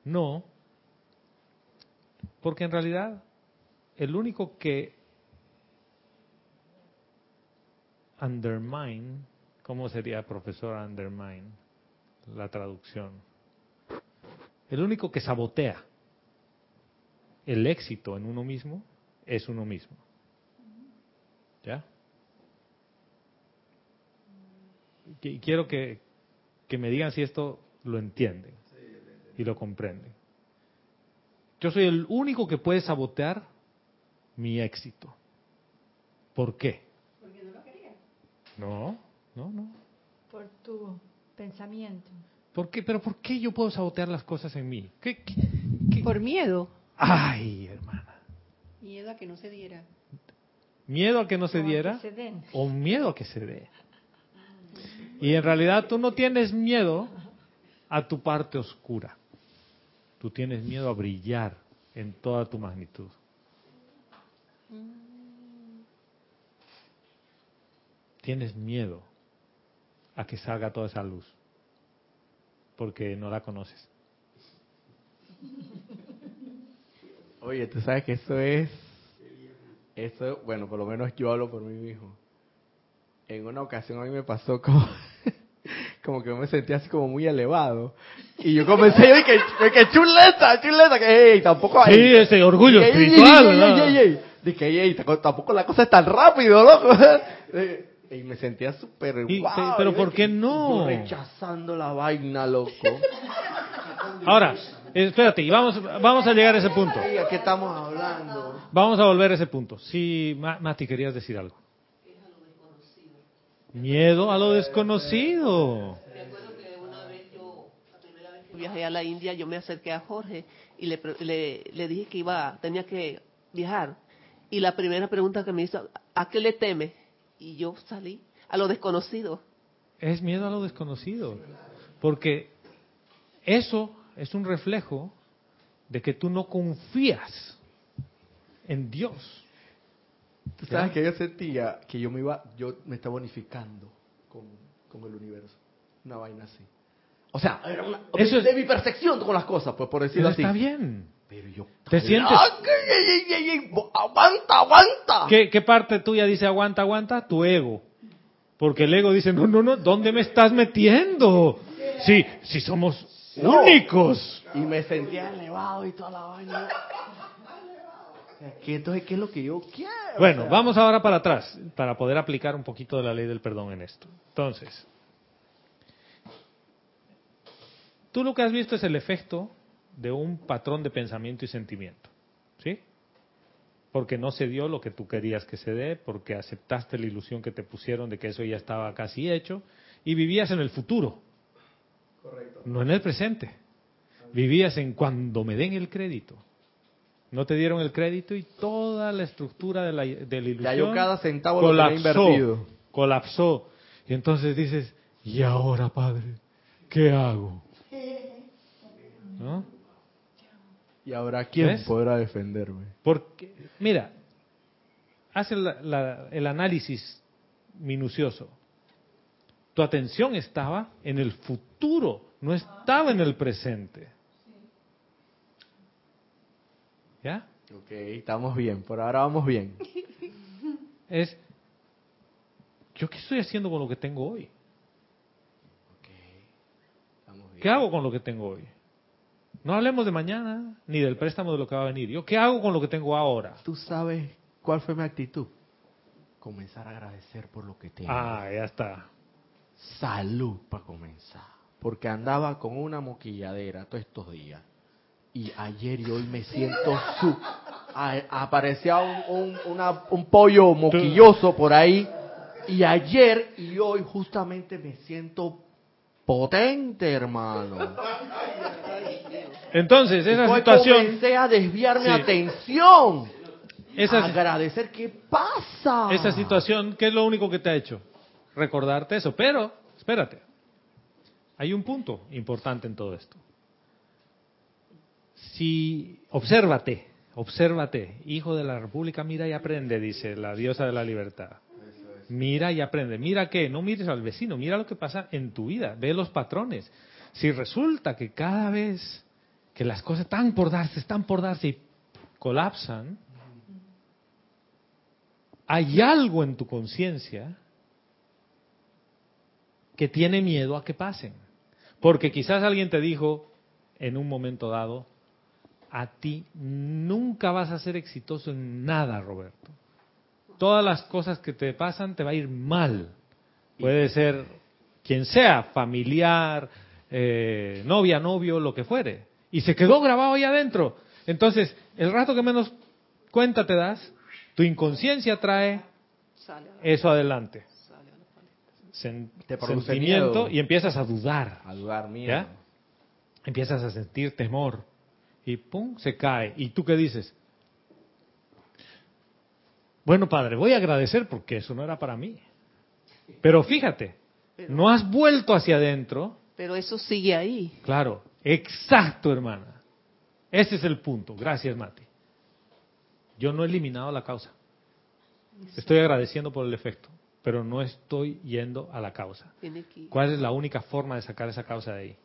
no, porque en realidad el único que undermine, ¿cómo sería profesor undermine la traducción? El único que sabotea el éxito en uno mismo es uno mismo. ¿Ya? Y quiero que, que me digan si esto lo entienden y lo comprenden. Yo soy el único que puede sabotear mi éxito. ¿Por qué? No, no, no. Por tu pensamiento. ¿Por qué? Pero ¿por qué yo puedo sabotear las cosas en mí? ¿Qué, qué- qué? Por miedo. Ay, hermana. Miedo a que no se diera. ¿Miedo a que no se o diera? se den. ¿O miedo a que se dé? Y en realidad tú no tienes miedo a tu parte oscura. Tú tienes miedo a brillar en toda tu magnitud. Tienes miedo a que salga toda esa luz. Porque no la conoces. Oye, tú sabes que eso es, eso, bueno, por lo menos yo hablo por mí mismo. En una ocasión a mí me pasó como, como que me sentía así como muy elevado. Y yo comencé, yo dije, que chuleta, chuleta, que ey, tampoco hay. Sí, ese orgullo Dije, espiritual, ey, ¿no? ey, ey, ey. Dije, ey, ey, tampoco la cosa es tan rápido, loco. Y me sentía súper guau. pero ¿por qué no? rechazando la vaina, loco. Ahora, espérate, y vamos, vamos a llegar a ese punto. Ey, ¿a qué estamos hablando? Vamos a volver a ese punto. Sí, Ma- Mati, querías decir algo. Miedo a lo desconocido. Me acuerdo que una vez yo, la primera vez que viajé a la India, yo me acerqué a Jorge y le, le, le dije que iba, tenía que viajar. Y la primera pregunta que me hizo, ¿a qué le teme? Y yo salí a lo desconocido. Es miedo a lo desconocido. Porque eso es un reflejo de que tú no confías en Dios. Tú sabes que yo sentía que yo me iba, yo me estaba unificando con, con el universo. Una vaina así. O sea, era una, Eso es- de mi percepción con las cosas, pues por decirlo Pero así. está bien. Pero yo. ¿Te sientes-. ¡Aguanta, aguanta! ¿Qué, qué parte tuya dice aguanta, aguanta? Tu ego. Porque el ego dice, no, no, no, ¿dónde me estás metiendo? Sí, si somos No. únicos. Y me sentía elevado y toda la vaina. ¿Qué, entonces, ¿qué es lo que yo quiero? Bueno, O sea, vamos ahora para atrás, para poder aplicar un poquito de la ley del perdón en esto. Entonces, tú lo que has visto es el efecto de un patrón de pensamiento y sentimiento, ¿sí? Porque no se dio lo que tú querías que se dé, porque aceptaste la ilusión que te pusieron de que eso ya estaba casi hecho, y vivías en el futuro, no en el presente. Vivías en cuando me den el crédito. No te dieron el crédito y toda la estructura de la, de la ilusión cada centavo lo tenía invertido. colapsó. Y entonces dices, ¿y ahora, Padre? ¿Qué hago? ¿No? ¿Y ahora quién ¿Ves? podrá defenderme? Porque, mira, haz el, la- el análisis minucioso. Tu atención estaba en el futuro, no estaba en el presente. ¿Ya? Ok, estamos bien. Por ahora vamos bien. Es, ¿yo qué estoy haciendo con lo que tengo hoy? Ok, estamos bien. ¿Qué hago con lo que tengo hoy? No hablemos de mañana, ni del préstamo de lo que va a venir. ¿Yo qué hago con lo que tengo ahora? ¿Tú sabes cuál fue mi actitud? Comenzar a agradecer por lo que tengo. Ah, ya está. Salud para comenzar. Porque andaba con una moquilladera todos estos días. Y ayer y hoy me siento su... a- aparecía un, un, una- un pollo moquilloso por ahí. Y ayer y hoy justamente me siento potente, hermano. Entonces, esa situación, comencé a desviar mi Sí. atención. esa, Agradecer, ¿qué pasa? esa situación, ¿qué es lo único que te ha hecho? Recordarte eso. Pero, espérate, hay un punto importante en todo esto. Si, obsérvate, obsérvate, hijo de la República, mira y aprende, dice la diosa de la libertad. Mira y aprende. Mira qué, no mires al vecino, mira lo que pasa en tu vida, ve los patrones. Si resulta que cada vez que las cosas están por darse, están por darse y colapsan, hay algo en tu conciencia que tiene miedo a que pasen. Porque quizás alguien te dijo en un momento dado, a ti nunca vas a ser exitoso en nada, Roberto. Todas las cosas que te pasan te va a ir mal. Puede ser quien sea, familiar, eh, novia, novio, lo que fuere. Y se quedó grabado ahí adentro. Entonces, el rato que menos cuenta te das, tu inconsciencia trae eso adelante. sale a la palestra. Sen- Te produce sentimiento miedo. y empiezas a dudar. A dudar miedo. ¿Ya? Empiezas a sentir temor. Y pum, se cae. ¿Y tú qué dices? Bueno, padre, voy a agradecer porque eso no era para mí. Pero fíjate, Pero- no has vuelto hacia adentro. Pero eso sigue ahí. Claro, exacto, hermana. Ese es el punto. Gracias, Mati. Yo no he eliminado la causa. Estoy agradeciendo por el efecto, pero no estoy yendo a la causa. Tiene que ir. ¿Cuál es la única forma de sacar esa causa de ahí?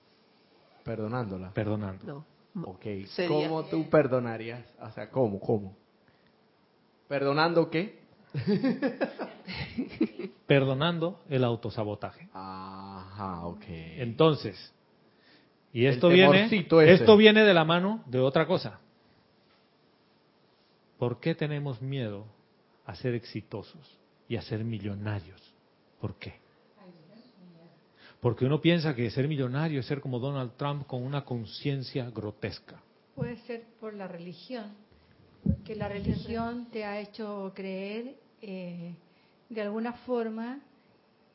Perdonándola. Perdonando. No. Ok. Sería- ¿Cómo tú perdonarías? O sea, ¿cómo? ¿Cómo? ¿Perdonando qué? Perdonando el autosabotaje. Ajá, ok. Entonces, y esto viene, ese. esto viene de la mano de otra cosa. ¿Por qué tenemos miedo a ser exitosos y a ser millonarios? ¿Por qué? Porque uno piensa que ser millonario es ser como Donald Trump con una conciencia grotesca. Puede ser por la religión, que la religión te ha hecho creer eh, de alguna forma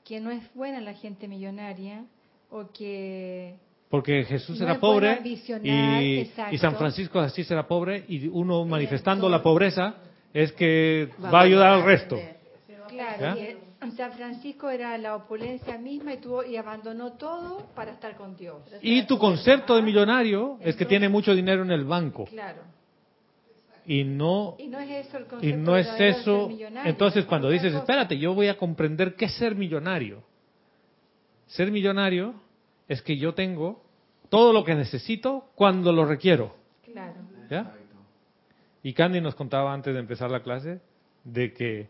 que no es buena la gente millonaria o que Porque Jesús No era pobre y, y San Francisco de Asís era pobre y uno manifestando Entonces- la pobreza es que Va va a ayudar al resto. Claro, ¿Ya? y en San Francisco era la opulencia misma y tuvo y abandonó todo para estar con Dios. Y tu concepto de millonario es que tiene mucho dinero en el banco Claro. y no Y no es eso el y concepto no es eso. millonario, Entonces es cuando dices, cosa. espérate, yo voy a comprender qué es ser millonario. Ser millonario es que yo tengo todo lo que necesito cuando lo requiero. Claro. ¿Ya? Y Candy nos contaba antes de empezar la clase de que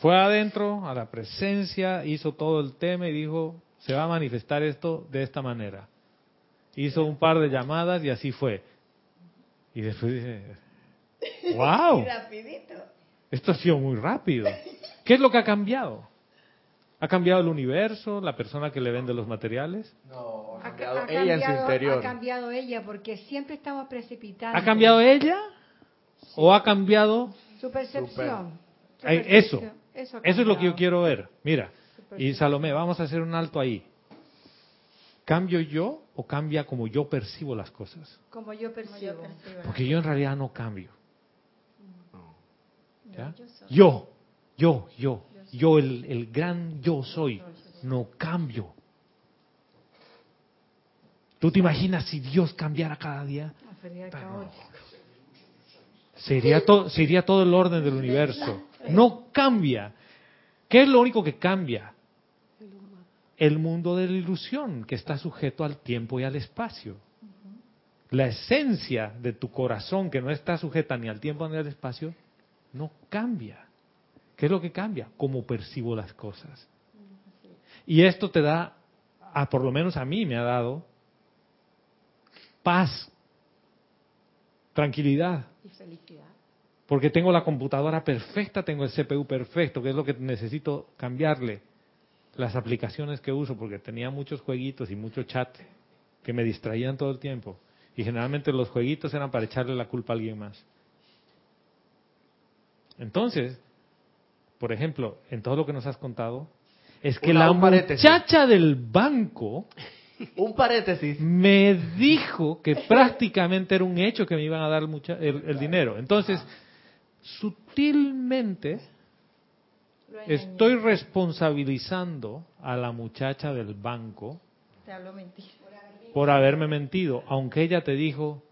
fue adentro a la presencia, hizo todo el tema y dijo, se va a manifestar esto de esta manera. Hizo un par de llamadas y así fue. Y después dice, wow, Rapidito. esto ha sido muy rápido. ¿Qué es lo que ha cambiado? ¿Ha cambiado el universo, la persona que le vende los materiales? No, ha Ha, cambiado ella en su interior. ha cambiado ella porque siempre estamos precipitando. ¿Ha cambiado ella? ¿O ha cambiado Su percepción. Eso, Eso, es lo que yo quiero ver. Mira, y. Salomé, vamos a hacer un alto ahí. ¿Cambio yo o cambia como yo percibo las cosas? Como yo percibo. Porque yo en realidad no cambio. ¿Ya? Yo, yo, yo, yo, el, el gran yo soy, no cambio. ¿Tú te imaginas si Dios cambiara cada día? Sería to- se iría todo el orden del universo. No cambia. ¿Qué es lo único que cambia? El mundo de la ilusión, que está sujeto al tiempo y al espacio. La esencia de tu corazón, que no está sujeta ni al tiempo ni al espacio, no cambia. ¿Qué es lo que cambia? Cómo percibo las cosas. Y esto te da, a, por lo menos a mí me ha dado, paz, tranquilidad. Y felicidad. Porque tengo la computadora perfecta, tengo el CPU perfecto, que es lo que necesito cambiarle. Las aplicaciones que uso, porque tenía muchos jueguitos y mucho chat que me distraían todo el tiempo. Y generalmente los jueguitos eran para echarle la culpa a alguien más. Entonces, por ejemplo, en todo lo que nos has contado, es que Una- la muchacha del banco Un paréntesis. me dijo que prácticamente era un hecho que me iban a dar el, mucha- el- el dinero. Entonces, sutilmente estoy responsabilizando a la muchacha del banco Te hablo mentira. por haberme mentido, aunque ella te dijo,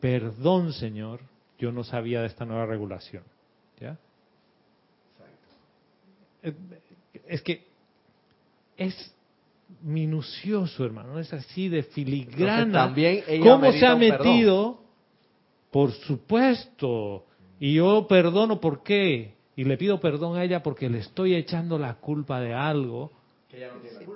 perdón señor, yo no sabía de esta nueva regulación. ¿Ya? Eh, Es que es minucioso, hermano, es así de filigrana. Entonces, también ella ¿Cómo se ha perdón. metido? Por supuesto. Y yo perdono, ¿por qué? Y le pido perdón a ella porque le estoy echando la culpa de algo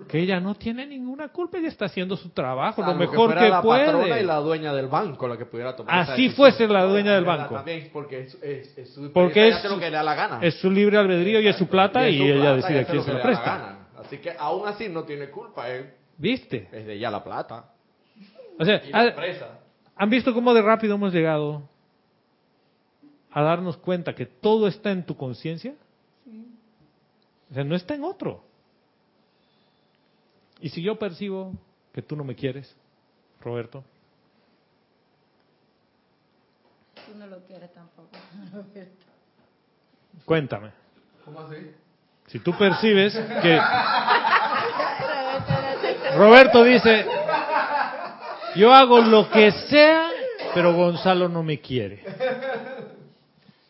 que ella no tiene ninguna culpa, ella está haciendo su trabajo lo Salvo mejor fuera que, la patrona puede. y la dueña del banco la que pudiera tomar Así fuese la dueña del banco. También, porque es, es, es su Porque ella es lo que le da la gana. Es su libre albedrío y es su plata y su ella plata, decide a quién lo se que la presta. Así que aún así no tiene culpa, es, ¿Viste? es de ella la plata. O sea, Y la ha- empresa. ¿han visto cómo de rápido hemos llegado a darnos cuenta que todo está en tu conciencia? O sea, no está en otro. Y si yo percibo que tú no me quieres, Roberto, Tú no lo quieres tampoco. cuéntame. ¿Cómo así? Si tú percibes que Roberto dice, yo hago lo que sea, pero Gonzalo no me quiere.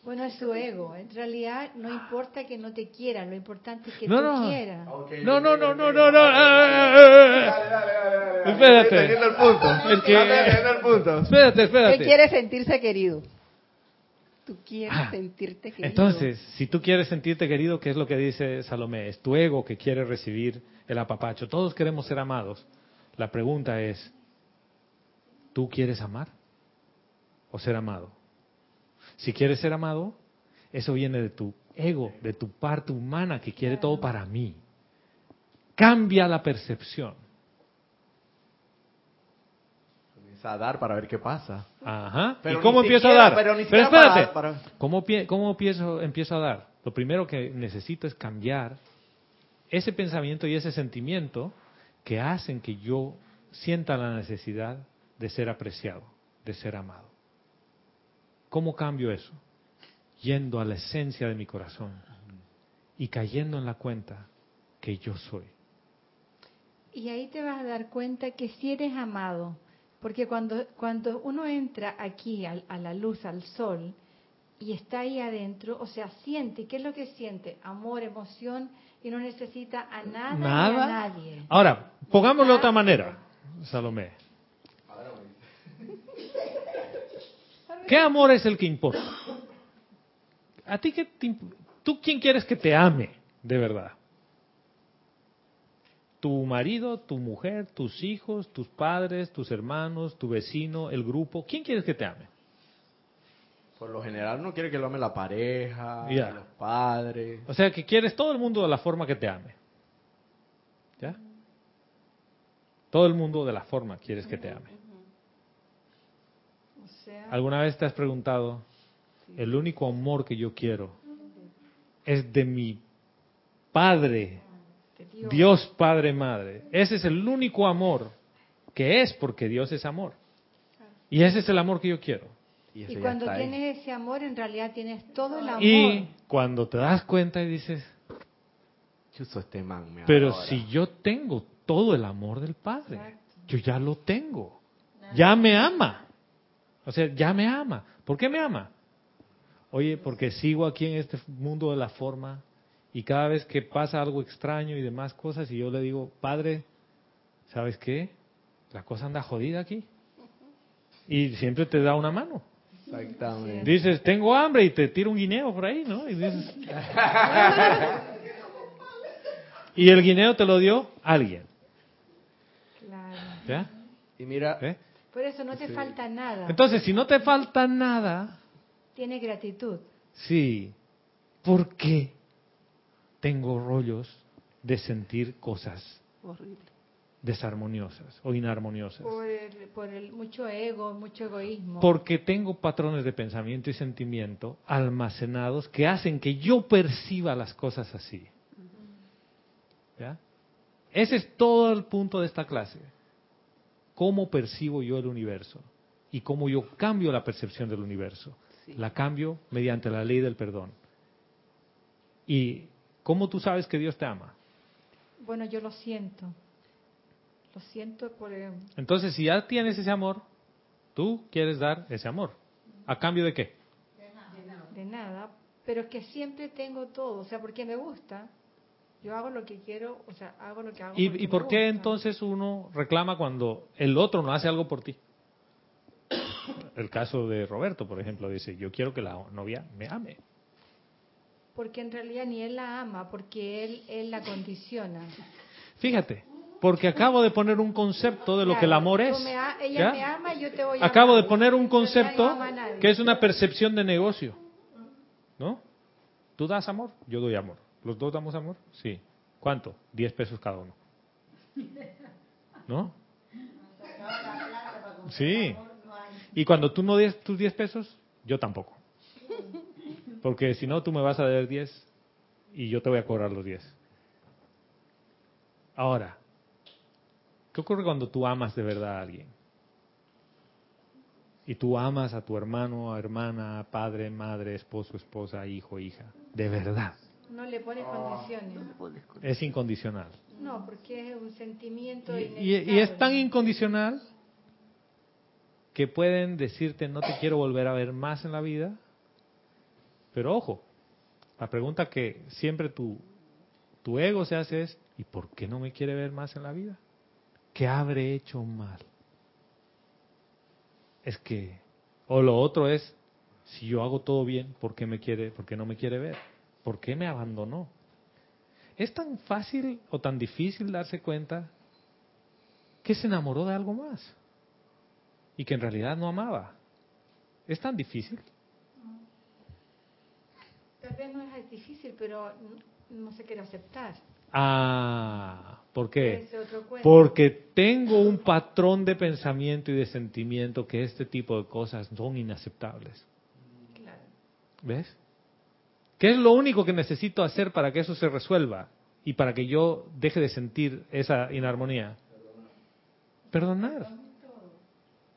Bueno, es su ego. En realidad no importa que no te quiera, lo importante es que No, tú no. quieras. No, no, no, no, no, no. Espérate. Entendiendo el punto. Es que- Entendiendo el punto. Espérate, Él espérate. quiere sentirse querido. Tú quieres Ah, sentirte querido. Entonces, si tú quieres sentirte querido, ¿qué es lo que dice Salomé? Es tu ego que quiere recibir el apapacho. Todos queremos ser amados. La pregunta es, ¿tú quieres amar o ser amado? Si quieres ser amado, eso viene de tu ego, de tu parte humana que quiere todo para mí. Cambia la percepción. A dar para ver qué pasa. Ajá. Pero ¿Y cómo empiezo a dar? pero ni espérate. para- para- ¿Cómo, pie- cómo empiezo, empiezo a dar? Lo primero que necesito es cambiar ese pensamiento y ese sentimiento que hacen que yo sienta la necesidad de ser apreciado, de ser amado. ¿Cómo cambio eso? Yendo a la esencia de mi corazón y cayendo en la cuenta que yo soy. Y ahí te vas a dar cuenta que si eres amado, porque cuando, cuando uno entra aquí al- a, la luz, al sol, y está ahí adentro, o sea, siente, ¿qué es lo que siente? Amor, emoción, y no necesita a nada, ni a Nada. nadie. Ahora, pongámoslo de otra manera, Salomé. ¿Qué amor es el que importa? ¿A ti qué te imp- ¿Tú quién quieres que te ame de verdad? ¿Tu marido, tu mujer, tus hijos, tus padres, tus hermanos, tu vecino, el grupo? ¿Quién quieres que te ame? Por lo general no quiere que lo ame la pareja, Ya. los padres. O sea, que quieres todo el mundo de la forma que te ame. ¿Ya? Todo el mundo de la forma quieres que te ame. ¿Alguna vez te has preguntado, el único amor que yo quiero es de mi Padre, Dios Padre Madre? Ese es el único amor que es porque Dios es amor. Y ese es el amor que yo quiero. y cuando ahí. tienes ese amor, en realidad tienes todo el amor. Y cuando te das cuenta y dices, este man me pero adora. si yo tengo todo el amor del Padre, Exacto. yo ya lo tengo. Ya me ama. O sea, ya me ama. ¿Por qué me ama? Oye, porque sigo aquí en este mundo de la forma y cada vez que pasa algo extraño y demás cosas y yo le digo, Padre, ¿sabes qué? La cosa anda jodida aquí. Y siempre te da una mano. Exactamente. Dices, tengo hambre y te tiro un guineo por ahí, ¿no? Y dices... y el guineo te lo dio alguien, Claro. ¿ya? Y mira, ¿Eh? Por eso no te falta nada. Entonces, si no te falta nada, Tienes gratitud. sí, ¿por qué tengo rollos de sentir cosas Horrible. desarmoniosas o inarmoniosas. Por, el, por el mucho ego, mucho egoísmo. Porque tengo patrones de pensamiento y sentimiento almacenados que hacen que yo perciba las cosas así. ¿Ya? Ese es todo el punto de esta clase. Cómo percibo yo el universo y cómo yo cambio la percepción del universo. Sí. La cambio mediante la ley del perdón. ¿Y cómo tú sabes que Dios te ama? Bueno, yo lo siento. Lo siento por el- Entonces, si ya tienes ese amor, tú quieres dar ese amor. ¿A cambio de qué? de nada, pero es que siempre tengo todo, o sea, porque me gusta. Yo hago lo que quiero, o sea, hago lo que hago. ¿Y, y me por qué gusta. entonces uno reclama cuando el otro no hace algo por ti? El caso de Roberto, por ejemplo, dice, yo quiero que la novia me ame. Porque en realidad ni él la ama, porque él, él la condiciona. Fíjate, porque acabo de poner un concepto de lo que el amor es. me a- ella me ama, yo te voy a Acabo de poner un no concepto que es una percepción de negocio. ¿No? Tú das amor, yo doy amor. ¿Los dos damos amor? Sí. ¿Cuánto? Diez pesos cada uno. ¿No? Sí. Y cuando tú no des tus diez pesos, yo tampoco. Porque si no, tú me vas a dar diez y yo te voy a cobrar los diez. Ahora, ¿qué ocurre cuando tú amas de verdad a alguien? Y tú amas a tu hermano, a hermana, padre, madre, esposo, esposa, hijo, hija. De verdad. No le pones condiciones. Es incondicional. No, porque es un sentimiento Y, y- inevitable. y es tan incondicional que pueden decirte no te quiero volver a ver más en la vida. Pero ojo, la pregunta que siempre tu, tu ego se hace es, ¿y por qué no me quiere ver más en la vida? ¿Qué habré hecho mal? Es que, o lo otro es, si yo hago todo bien, ¿por qué me quiere, por qué no me quiere ver? ¿Por qué me abandonó? Es tan fácil o tan difícil darse cuenta que se enamoró de algo más y que en realidad no amaba. Es tan difícil. Tal vez no es difícil, pero no se quiere aceptar. Ah, ¿por qué? Porque tengo un patrón de pensamiento y de sentimiento que este tipo de cosas son inaceptables. Claro. ¿Ves? ¿Qué es lo único que necesito hacer para que eso se resuelva y para que yo deje de sentir esa inarmonía? Perdonar.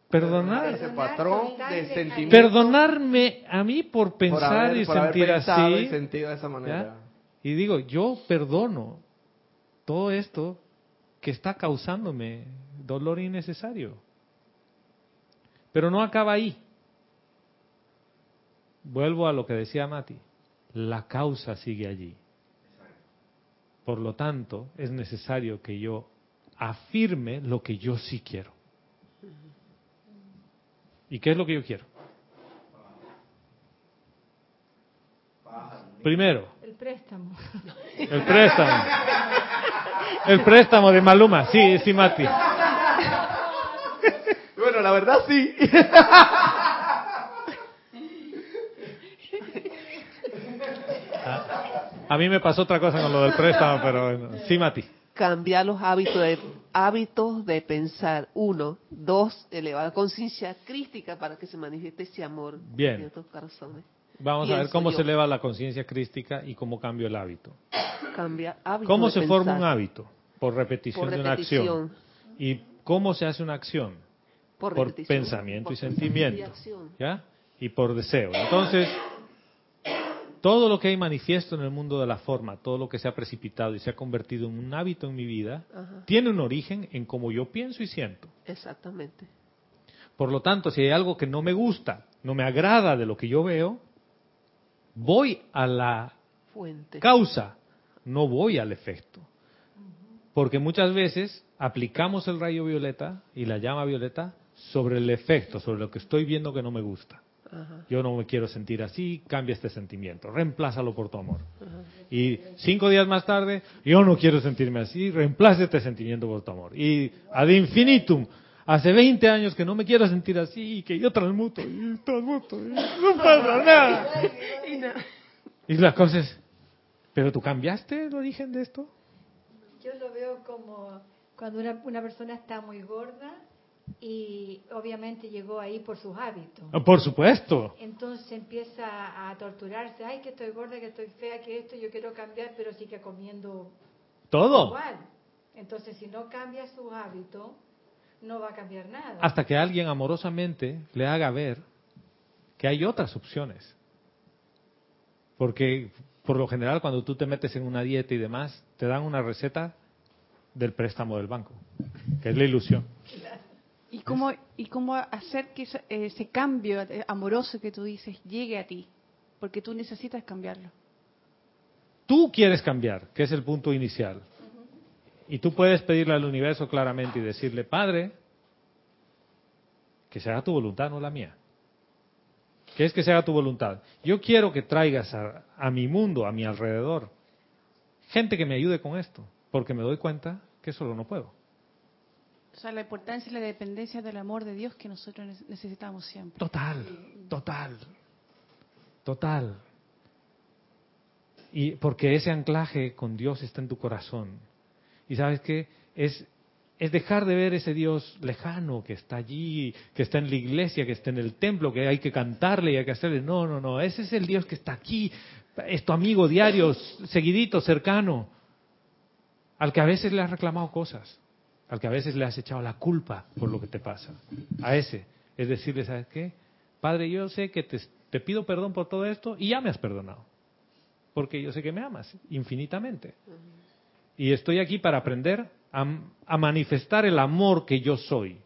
Perdonar. Ese patrón de sentimiento. Perdonarme a mí por por pensar haber- y por haber sentir pensado así. y sentido de esa manera. ¿ya? Y digo, yo perdono todo esto que está causándome dolor innecesario. Pero no acaba ahí. Vuelvo a lo que decía Mati. La causa sigue allí. Por lo tanto, es necesario que yo afirme lo que yo sí quiero. ¿Y qué es lo que yo quiero? Primero, El préstamo. el préstamo. El préstamo de Maluma, sí, sí, Mati. Bueno, la verdad sí. A mí me pasó otra cosa con lo del préstamo, pero bueno. sí, Mati. Cambiar los hábitos de, hábitos de pensar. Uno. Dos. Elevar la conciencia crística para que se manifieste ese amor Bien. en nuestros corazones. Vamos a ver cómo yo. se eleva la conciencia crística y cómo cambio el hábito. Cambiar hábitos ¿Cómo se forma un hábito? Por repetición, Por de una acción. ¿Y cómo se hace una acción? Por, Por pensamiento y Por sentimiento. y acción. ¿Ya? Y por deseo. Entonces, todo lo que hay manifiesto en el mundo de la forma, todo lo que se ha precipitado y se ha convertido en un hábito en mi vida, Ajá. tiene un origen en cómo yo pienso y siento. Exactamente. Por lo tanto, si hay algo que no me gusta, no me agrada de lo que yo veo, voy a la Fuente. causa, no voy al efecto. Porque muchas veces aplicamos el rayo violeta y la llama violeta sobre el efecto, sobre lo que estoy viendo que no me gusta. Ajá. Yo no me quiero sentir así, cambia este sentimiento, reemplázalo por tu amor. Ajá. Y cinco días más tarde, yo no quiero sentirme así, reemplaza este sentimiento por tu amor. Y ad infinitum, hace 20 años que no me quiero sentir así, que yo transmuto, y transmuto, y no pasa nada. Y la cosa es, ¿pero tú cambiaste el origen de esto? Yo lo veo como Cuando una, una persona está muy gorda y obviamente llegó ahí por sus hábitos. Ah, Por supuesto. Entonces empieza a torturarse, ay que estoy gorda, que estoy fea, que esto, yo quiero cambiar, pero sigue comiendo Todo. igual. Entonces si no cambia sus hábitos, no va a cambiar nada. Hasta que alguien amorosamente le haga ver que hay otras opciones. Porque por lo general cuando tú te metes en una dieta y demás, te dan una receta del préstamo del banco, que es la ilusión. ¿Y cómo, y cómo hacer que ese, ese cambio amoroso que tú dices llegue a ti? Porque tú necesitas cambiarlo. Tú quieres cambiar, que es el punto inicial. Y tú puedes pedirle al universo claramente y decirle, Padre, que se haga tu voluntad, no la mía. ¿Qué es que se haga tu voluntad? Yo quiero que traigas a, a mi mundo, a mi alrededor, gente que me ayude con esto, porque me doy cuenta que solo no puedo. O sea, la importancia y la dependencia del amor de Dios que nosotros ne- necesitamos siempre. Total, total, total. Y porque ese anclaje con Dios está en tu corazón. Y sabes qué? Es, es dejar de ver ese Dios lejano que está allí, que está en la iglesia, que está en el templo, que hay que cantarle y hay que hacerle. No, no, no. Ese es el Dios que está aquí. Es tu amigo diario, seguidito, cercano. Al que a veces le has reclamado cosas. Al que a veces le has echado la culpa por lo que te pasa. A ese. Es decirle, ¿sabes qué? Padre, yo sé que te, te pido perdón por todo esto y ya me has perdonado. Porque yo sé que me amas infinitamente. Y estoy aquí para aprender a, a manifestar el amor que yo soy.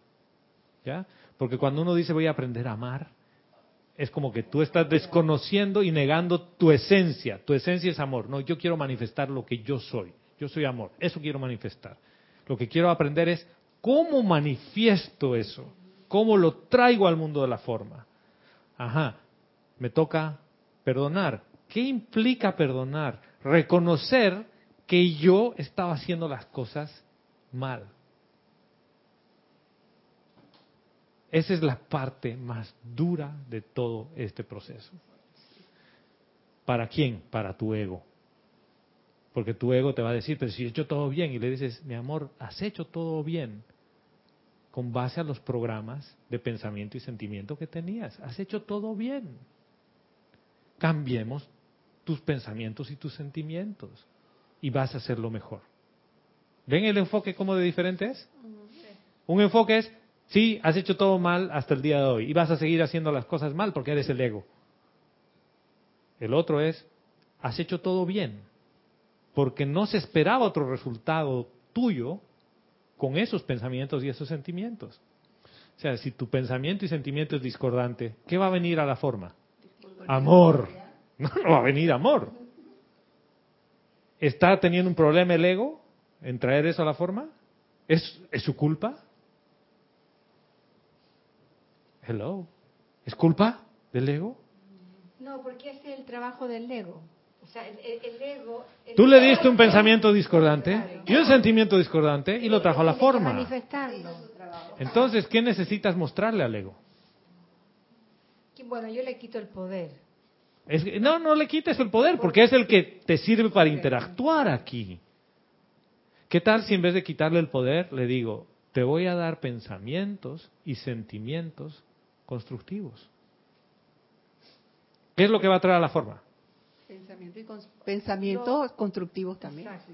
¿Ya? Porque cuando uno dice voy a aprender a amar, es como que tú estás desconociendo y negando tu esencia. Tu esencia es amor. No, yo quiero manifestar lo que yo soy. Yo soy amor. Eso quiero manifestar. Lo que quiero aprender es cómo manifiesto eso. Cómo lo traigo al mundo de la forma. Ajá. Me toca perdonar. ¿Qué implica perdonar? Reconocer que yo estaba haciendo las cosas mal. Esa es la parte más dura de todo este proceso. ¿Para quién? Para tu ego. Porque tu ego te va a decir, pero si he hecho todo bien, y le dices, mi amor, has hecho todo bien con base a los programas de pensamiento y sentimiento que tenías. Has hecho todo bien. Cambiemos tus pensamientos y tus sentimientos y vas a hacerlo mejor. ¿Ven el enfoque cómo de diferente es? Un enfoque es, sí, has hecho todo mal hasta el día de hoy y vas a seguir haciendo las cosas mal porque eres el ego. El otro es, has hecho todo bien porque no se esperaba otro resultado tuyo con esos pensamientos y esos sentimientos. O sea, si tu pensamiento y sentimiento es discordante, ¿qué va a venir a la forma? Amor. No, no va a venir amor. ¿Está teniendo un problema el ego en traer eso a la forma? ¿Es, ¿Es su culpa? Hello. ¿Es culpa del ego? No, porque es el trabajo del ego. O sea, el, el- el ego... el Tú le diste un pensamiento discordante y un sentimiento discordante y lo trajo a la forma. Entonces, ¿qué necesitas mostrarle al ego? Bueno, yo le quito el poder. Es que- no, no le quites el poder, porque es el que te sirve para interactuar aquí. ¿Qué tal si en vez de quitarle el poder, le digo, te voy a dar pensamientos y sentimientos constructivos? ¿Qué es lo que va a traer a la forma? Pensamiento y cons- pensamientos constructivos también. Exacto.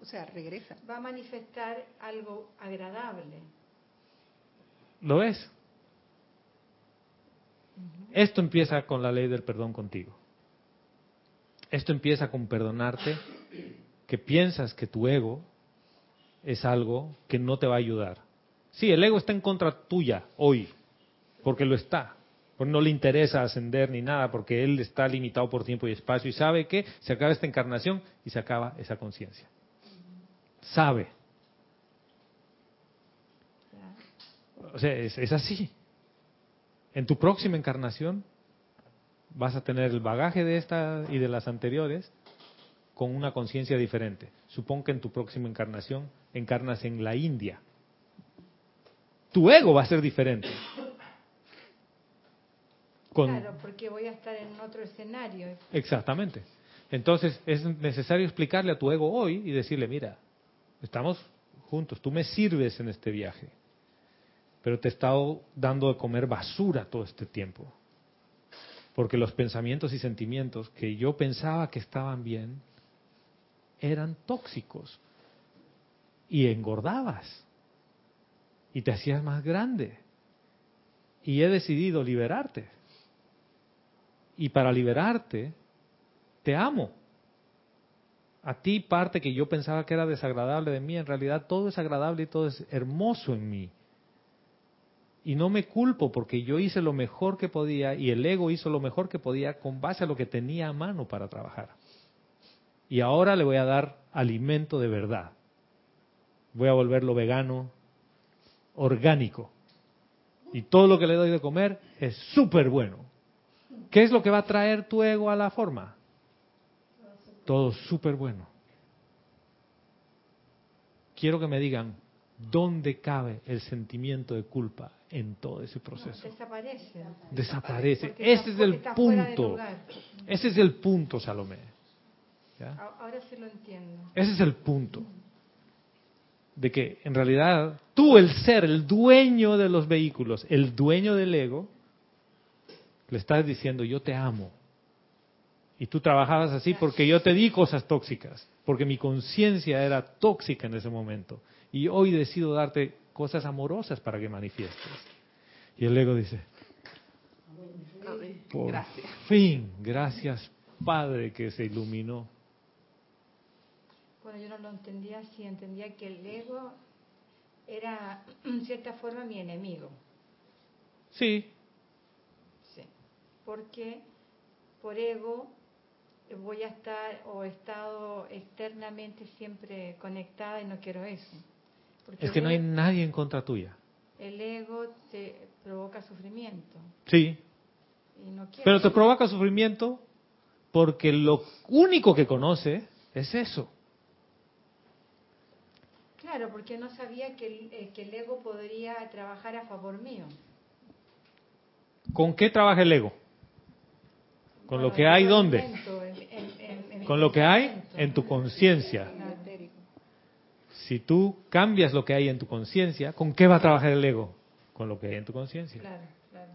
O sea, regresa. Va a manifestar algo agradable. ¿Lo ves? Esto empieza con la ley del perdón contigo. Esto empieza con perdonarte que piensas que tu ego es algo que no te va a ayudar. Sí, el ego está en contra tuya hoy, porque lo está. Porque no le interesa ascender ni nada, porque él está limitado por tiempo y espacio y sabe que se acaba esta encarnación y se acaba esa conciencia. Sabe. O sea, es, es así. En tu próxima encarnación vas a tener el bagaje de esta y de las anteriores con una conciencia diferente. Supón que en tu próxima encarnación encarnas en la India. Tu ego va a ser diferente. Con, Claro, porque voy a estar en otro escenario. Exactamente. Entonces es necesario explicarle a tu ego hoy y decirle, mira, estamos juntos. Tú me sirves en este viaje. Pero te he estado dando de comer basura todo este tiempo. Porque los pensamientos y sentimientos que yo pensaba que estaban bien eran tóxicos. Y engordabas. Y te hacías más grande. Y he decidido liberarte. Y para liberarte, te amo. A ti parte que yo pensaba que era desagradable de mí, en realidad todo es agradable y todo es hermoso en mí. Y no me culpo porque yo hice lo mejor que podía y el ego hizo lo mejor que podía con base a lo que tenía a mano para trabajar. Y ahora le voy a dar alimento de verdad. Voy a volverlo vegano, orgánico. Y todo lo que le doy de comer es súper bueno. ¿Qué es lo que va a traer tu ego a la forma? Todo súper bueno. Quiero que me digan, ¿dónde cabe el sentimiento de culpa en todo ese proceso? Desaparece. Desaparece. Porque Ese es el punto. Ese es el punto, Salomé. Ahora sí lo entiendo. Ese es el punto. De que en realidad tú, el ser, el dueño de los vehículos, el dueño del ego, le estás diciendo yo te amo. Y tú trabajabas así porque yo te di cosas tóxicas, porque mi conciencia era tóxica en ese momento. Y hoy decido darte cosas amorosas para que manifiestes. Y el ego dice, por Gracias. fin, gracias Padre que se iluminó. Cuando yo no lo entendía así, entendía que el ego era, en cierta forma, mi enemigo. Sí. Porque por ego voy a estar o he estado externamente siempre conectada y no quiero eso. Porque es que no hay ego- nadie en contra tuya. El ego te provoca sufrimiento Sí, y no quiero. pero te provoca sufrimiento porque lo único que conoce es eso. Claro, porque no sabía que el, eh, que el ego podría trabajar a favor mío. ¿Con qué trabaja el ego? ¿Con lo que hay dónde? Con lo que hay en tu conciencia. Si tú cambias lo que hay en tu conciencia, ¿con qué va a trabajar el ego? Con lo que hay en tu conciencia. Claro, claro.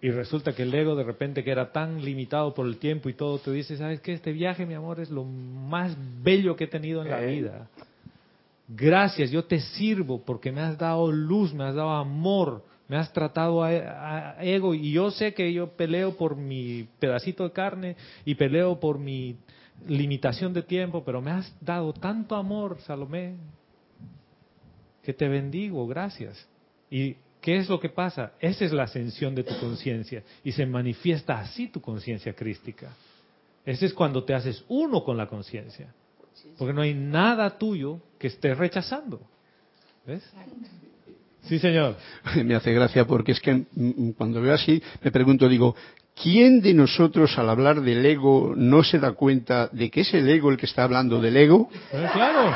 Y resulta que el ego de repente que era tan limitado por el tiempo y todo, te dice, ¿sabes qué? Este viaje, mi amor, es lo más bello que he tenido en la Eh. vida. Gracias, yo te sirvo porque me has dado luz, me has dado amor, me has tratado a, ego y yo sé que yo peleo por mi pedacito de carne y peleo por mi limitación de tiempo, pero me has dado tanto amor, Salomé, que te bendigo, gracias. ¿Y qué es lo que pasa? Esa es la ascensión de tu conciencia y se manifiesta así tu conciencia crística. Ese es cuando te haces uno con la conciencia, porque no hay nada tuyo que estés rechazando. ¿Ves? Sí, señor. Me hace gracia porque es que mm, mm, cuando veo así me pregunto, digo, ¿quién de nosotros al hablar del ego no se da cuenta de que es el ego el que está hablando del ego? Eh, claro.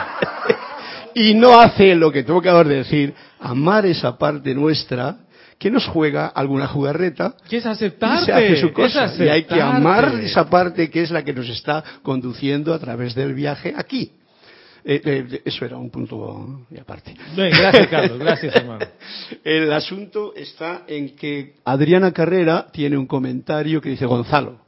y no hace lo que tú acabas de decir, amar esa parte nuestra que nos juega alguna jugarreta Que es y aceptarte. se hace su es cosa. Y hay que amar esa parte que es la que nos está conduciendo a través del viaje aquí. Eh, eh, eso era un punto y aparte. Bien, gracias, Carlos. Gracias, hermano. El asunto está en que Adriana Carrera tiene un comentario que dice Gonzalo.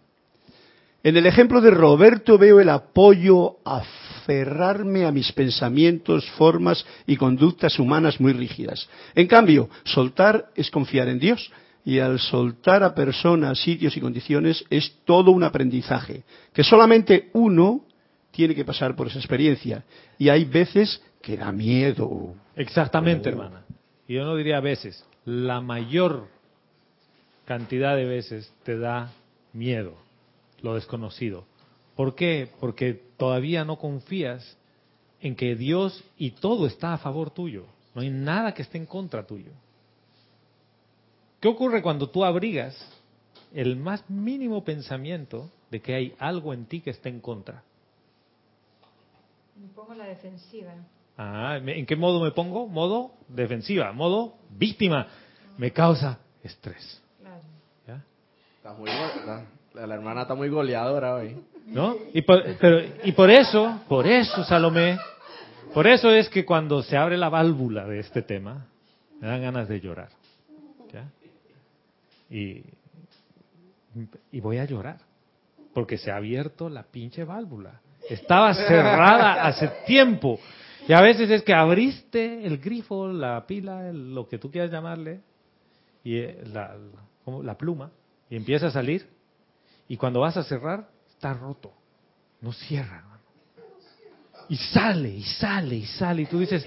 En el ejemplo de Roberto veo el apoyo a aferrarme a mis pensamientos, formas y conductas humanas muy rígidas. En cambio, soltar es confiar en Dios y al soltar a personas, sitios y condiciones es todo un aprendizaje, que solamente uno tiene que pasar por esa experiencia. Y hay veces que da miedo. Exactamente, hermana. Y yo no diría a veces, la mayor cantidad de veces te da miedo, lo desconocido. ¿Por qué? Porque todavía no confías en que Dios y todo está a favor tuyo. No hay nada que esté en contra tuyo. ¿Qué ocurre cuando tú abrigas el más mínimo pensamiento de que hay algo en ti que esté en contra? Me pongo la defensiva. Ah, ¿me- ¿en qué modo me pongo? Modo defensiva, modo víctima. Me causa estrés. Claro. ¿ya? Está muy la, la hermana está muy goleadora hoy. ¿No? Y por, pero, y por eso, por eso, Salomé, Por eso es que cuando se abre la válvula de este tema, me dan ganas de llorar. ¿ya? Y, y voy a llorar, porque se ha abierto la pinche válvula. Estaba cerrada hace tiempo. Y a veces es que abriste el grifo, la pila, lo que tú quieras llamarle, y eh, la, pluma, y empieza a salir. Y cuando vas a cerrar, está roto. No cierra. Y sale, y sale, y sale. Y tú dices,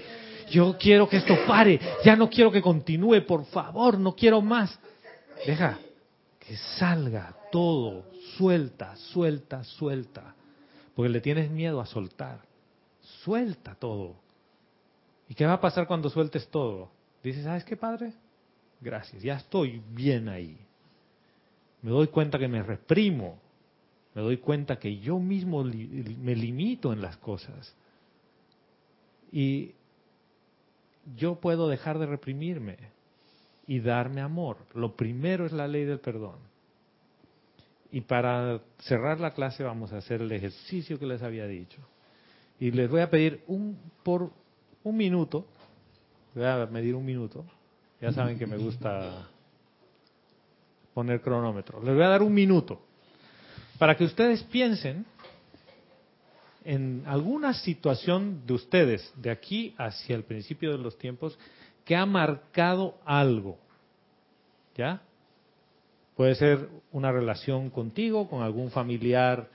yo quiero que esto pare. Ya no quiero que continúe, por favor, no quiero más. Deja que salga todo. Suelta, suelta, suelta. Porque le tienes miedo a soltar. Suelta todo. ¿Y qué va a pasar cuando sueltes todo? Dices, ¿sabes qué, padre? Gracias, ya estoy bien ahí. Me doy cuenta que me reprimo. Me doy cuenta que yo mismo me limito en las cosas. Y yo puedo dejar de reprimirme y darme amor. Lo primero es la ley del perdón. Y para cerrar la clase vamos a hacer el ejercicio que les había dicho. Y les voy a pedir un por un minuto, voy a medir un minuto. Ya saben que me gusta poner cronómetro. Les voy a dar un minuto para que ustedes piensen en alguna situación de ustedes, de aquí hacia el principio de los tiempos, que ha marcado algo. ¿Ya? Puede ser una relación contigo, con algún familiar,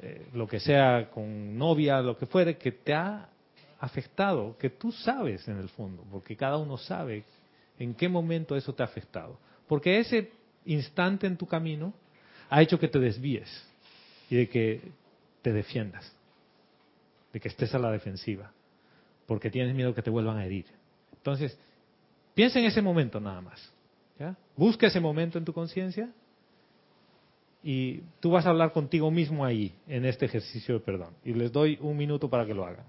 eh, lo que sea, con novia, lo que fuere, que te ha afectado, que tú sabes en el fondo, porque cada uno sabe en qué momento eso te ha afectado. Porque ese instante en tu camino ha hecho que te desvíes y de que te defiendas, de que estés a la defensiva, porque tienes miedo que te vuelvan a herir. Entonces, piensa en ese momento nada más. ¿Ya? Busca ese momento en tu conciencia y tú vas a hablar contigo mismo ahí, en este ejercicio de perdón. Y les doy un minuto para que lo hagan.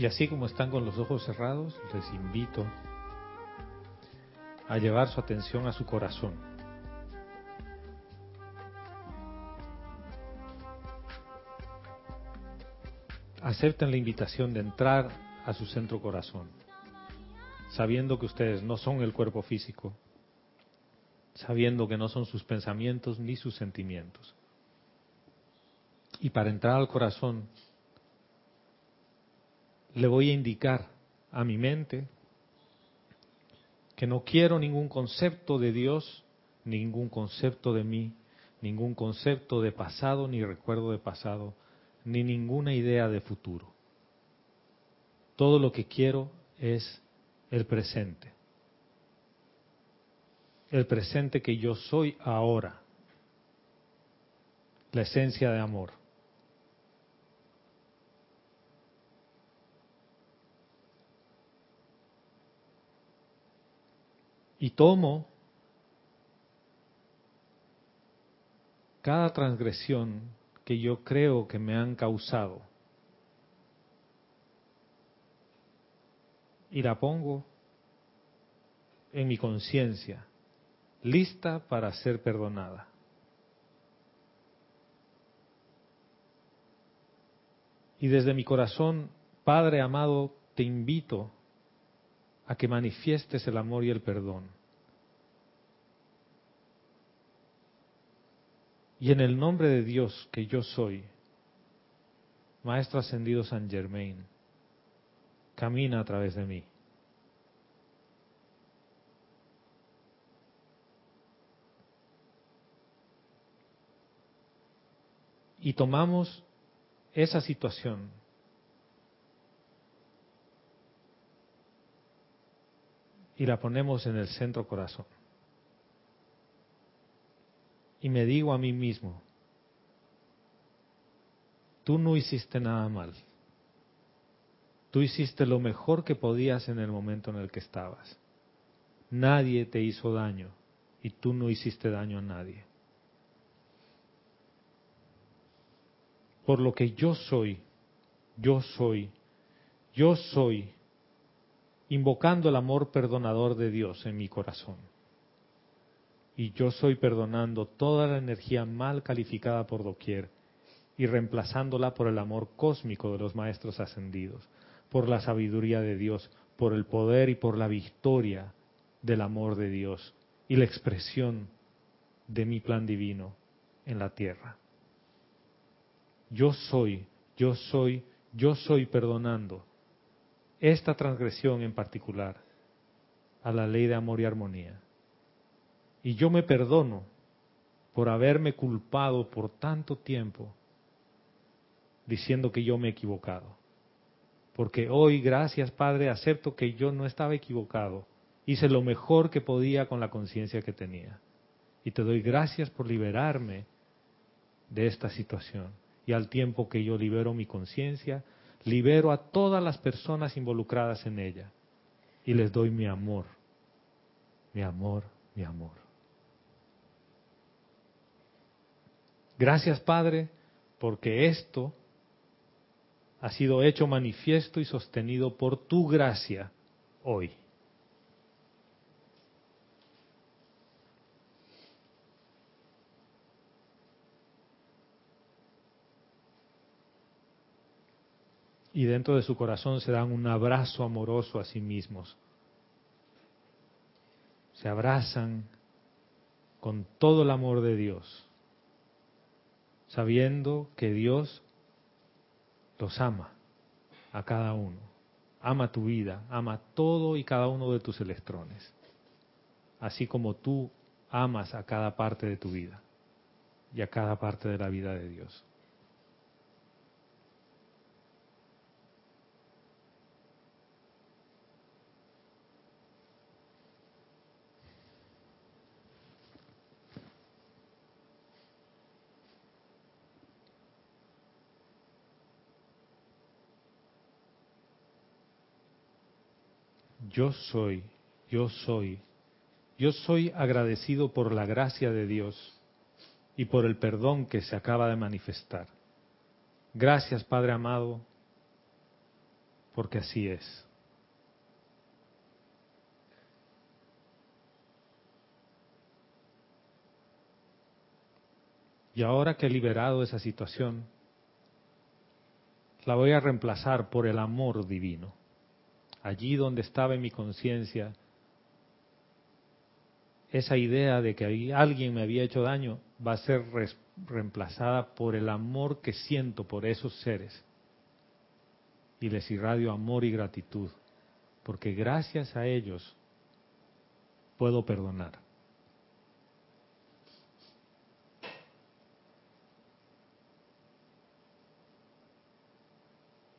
Y así como están con los ojos cerrados, les invito a llevar su atención a su corazón. Acepten la invitación de entrar a su centro corazón, sabiendo que ustedes no son el cuerpo físico, sabiendo que no son sus pensamientos ni sus sentimientos. Y para entrar al corazón, le voy a indicar a mi mente que no quiero ningún concepto de Dios, ningún concepto de mí, ningún concepto de pasado ni recuerdo de pasado, ni ninguna idea de futuro. Todo lo que quiero es el presente. El presente que yo soy ahora. La esencia de amor. Y tomo cada transgresión que yo creo que me han causado y la pongo en mi conciencia, lista para ser perdonada. Y desde mi corazón, Padre amado, te invito a que manifiestes el amor y el perdón. Y en el nombre de Dios que yo soy, Maestro ascendido San Germain, camina a través de mí. Y tomamos esa situación y la ponemos en el centro corazón. Y me digo a mí mismo, tú no hiciste nada mal. Tú hiciste lo mejor que podías en el momento en el que estabas. Nadie te hizo daño y tú no hiciste daño a nadie. Por lo que yo soy, yo soy, yo soy, invocando el amor perdonador de Dios en mi corazón. Y yo soy perdonando toda la energía mal calificada por doquier y reemplazándola por el amor cósmico de los maestros ascendidos por la sabiduría de Dios, por el poder y por la victoria del amor de Dios y la expresión de mi plan divino en la tierra. Yo soy, yo soy, yo soy perdonando esta transgresión en particular a la ley de amor y armonía. Y yo me perdono por haberme culpado por tanto tiempo diciendo que yo me he equivocado. Porque hoy, gracias Padre, acepto que yo no estaba equivocado. Hice lo mejor que podía con la conciencia que tenía. Y te doy gracias por liberarme de esta situación. Y al tiempo que yo libero mi conciencia, libero a todas las personas involucradas en ella. Y les doy mi amor. Mi amor, mi amor. Gracias Padre, porque esto ha sido hecho manifiesto y sostenido por tu gracia hoy. Y dentro de su corazón se dan un abrazo amoroso a sí mismos. Se abrazan con todo el amor de Dios, sabiendo que Dios los ama a cada uno. Ama tu vida, ama todo y cada uno de tus electrones. Así como tú amas a cada parte de tu vida y a cada parte de la vida de Dios. Yo soy, yo soy, yo soy agradecido por la gracia de Dios y por el perdón que se acaba de manifestar. Gracias, Padre amado, porque así es. Y ahora que he liberado esa situación, la voy a reemplazar por el amor divino allí donde estaba en mi conciencia esa idea de que alguien me había hecho daño va a ser reemplazada por el amor que siento por esos seres. Y les irradio amor y gratitud, porque gracias a ellos puedo perdonar.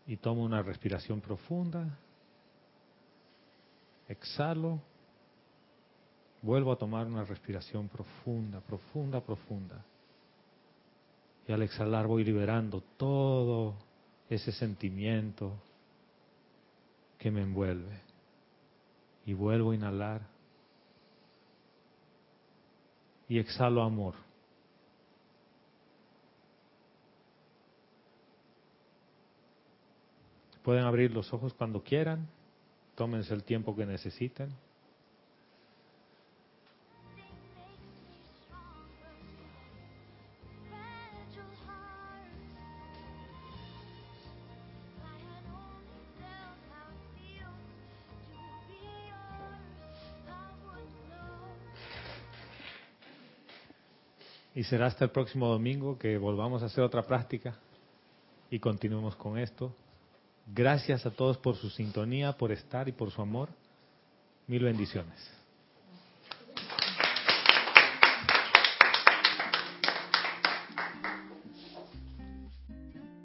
Y tomo una respiración profunda. Exhalo. Vuelvo a tomar una respiración profunda, profunda, profunda. Y al exhalar voy liberando todo ese sentimiento que me envuelve. Y vuelvo a inhalar. Y exhalo amor. Pueden abrir los ojos cuando quieran. Tómense el tiempo que necesiten. Y será hasta el próximo domingo que volvamos a hacer otra práctica. y continuemos con esto. Gracias a todos por su sintonía, por estar y por su amor. Mil bendiciones.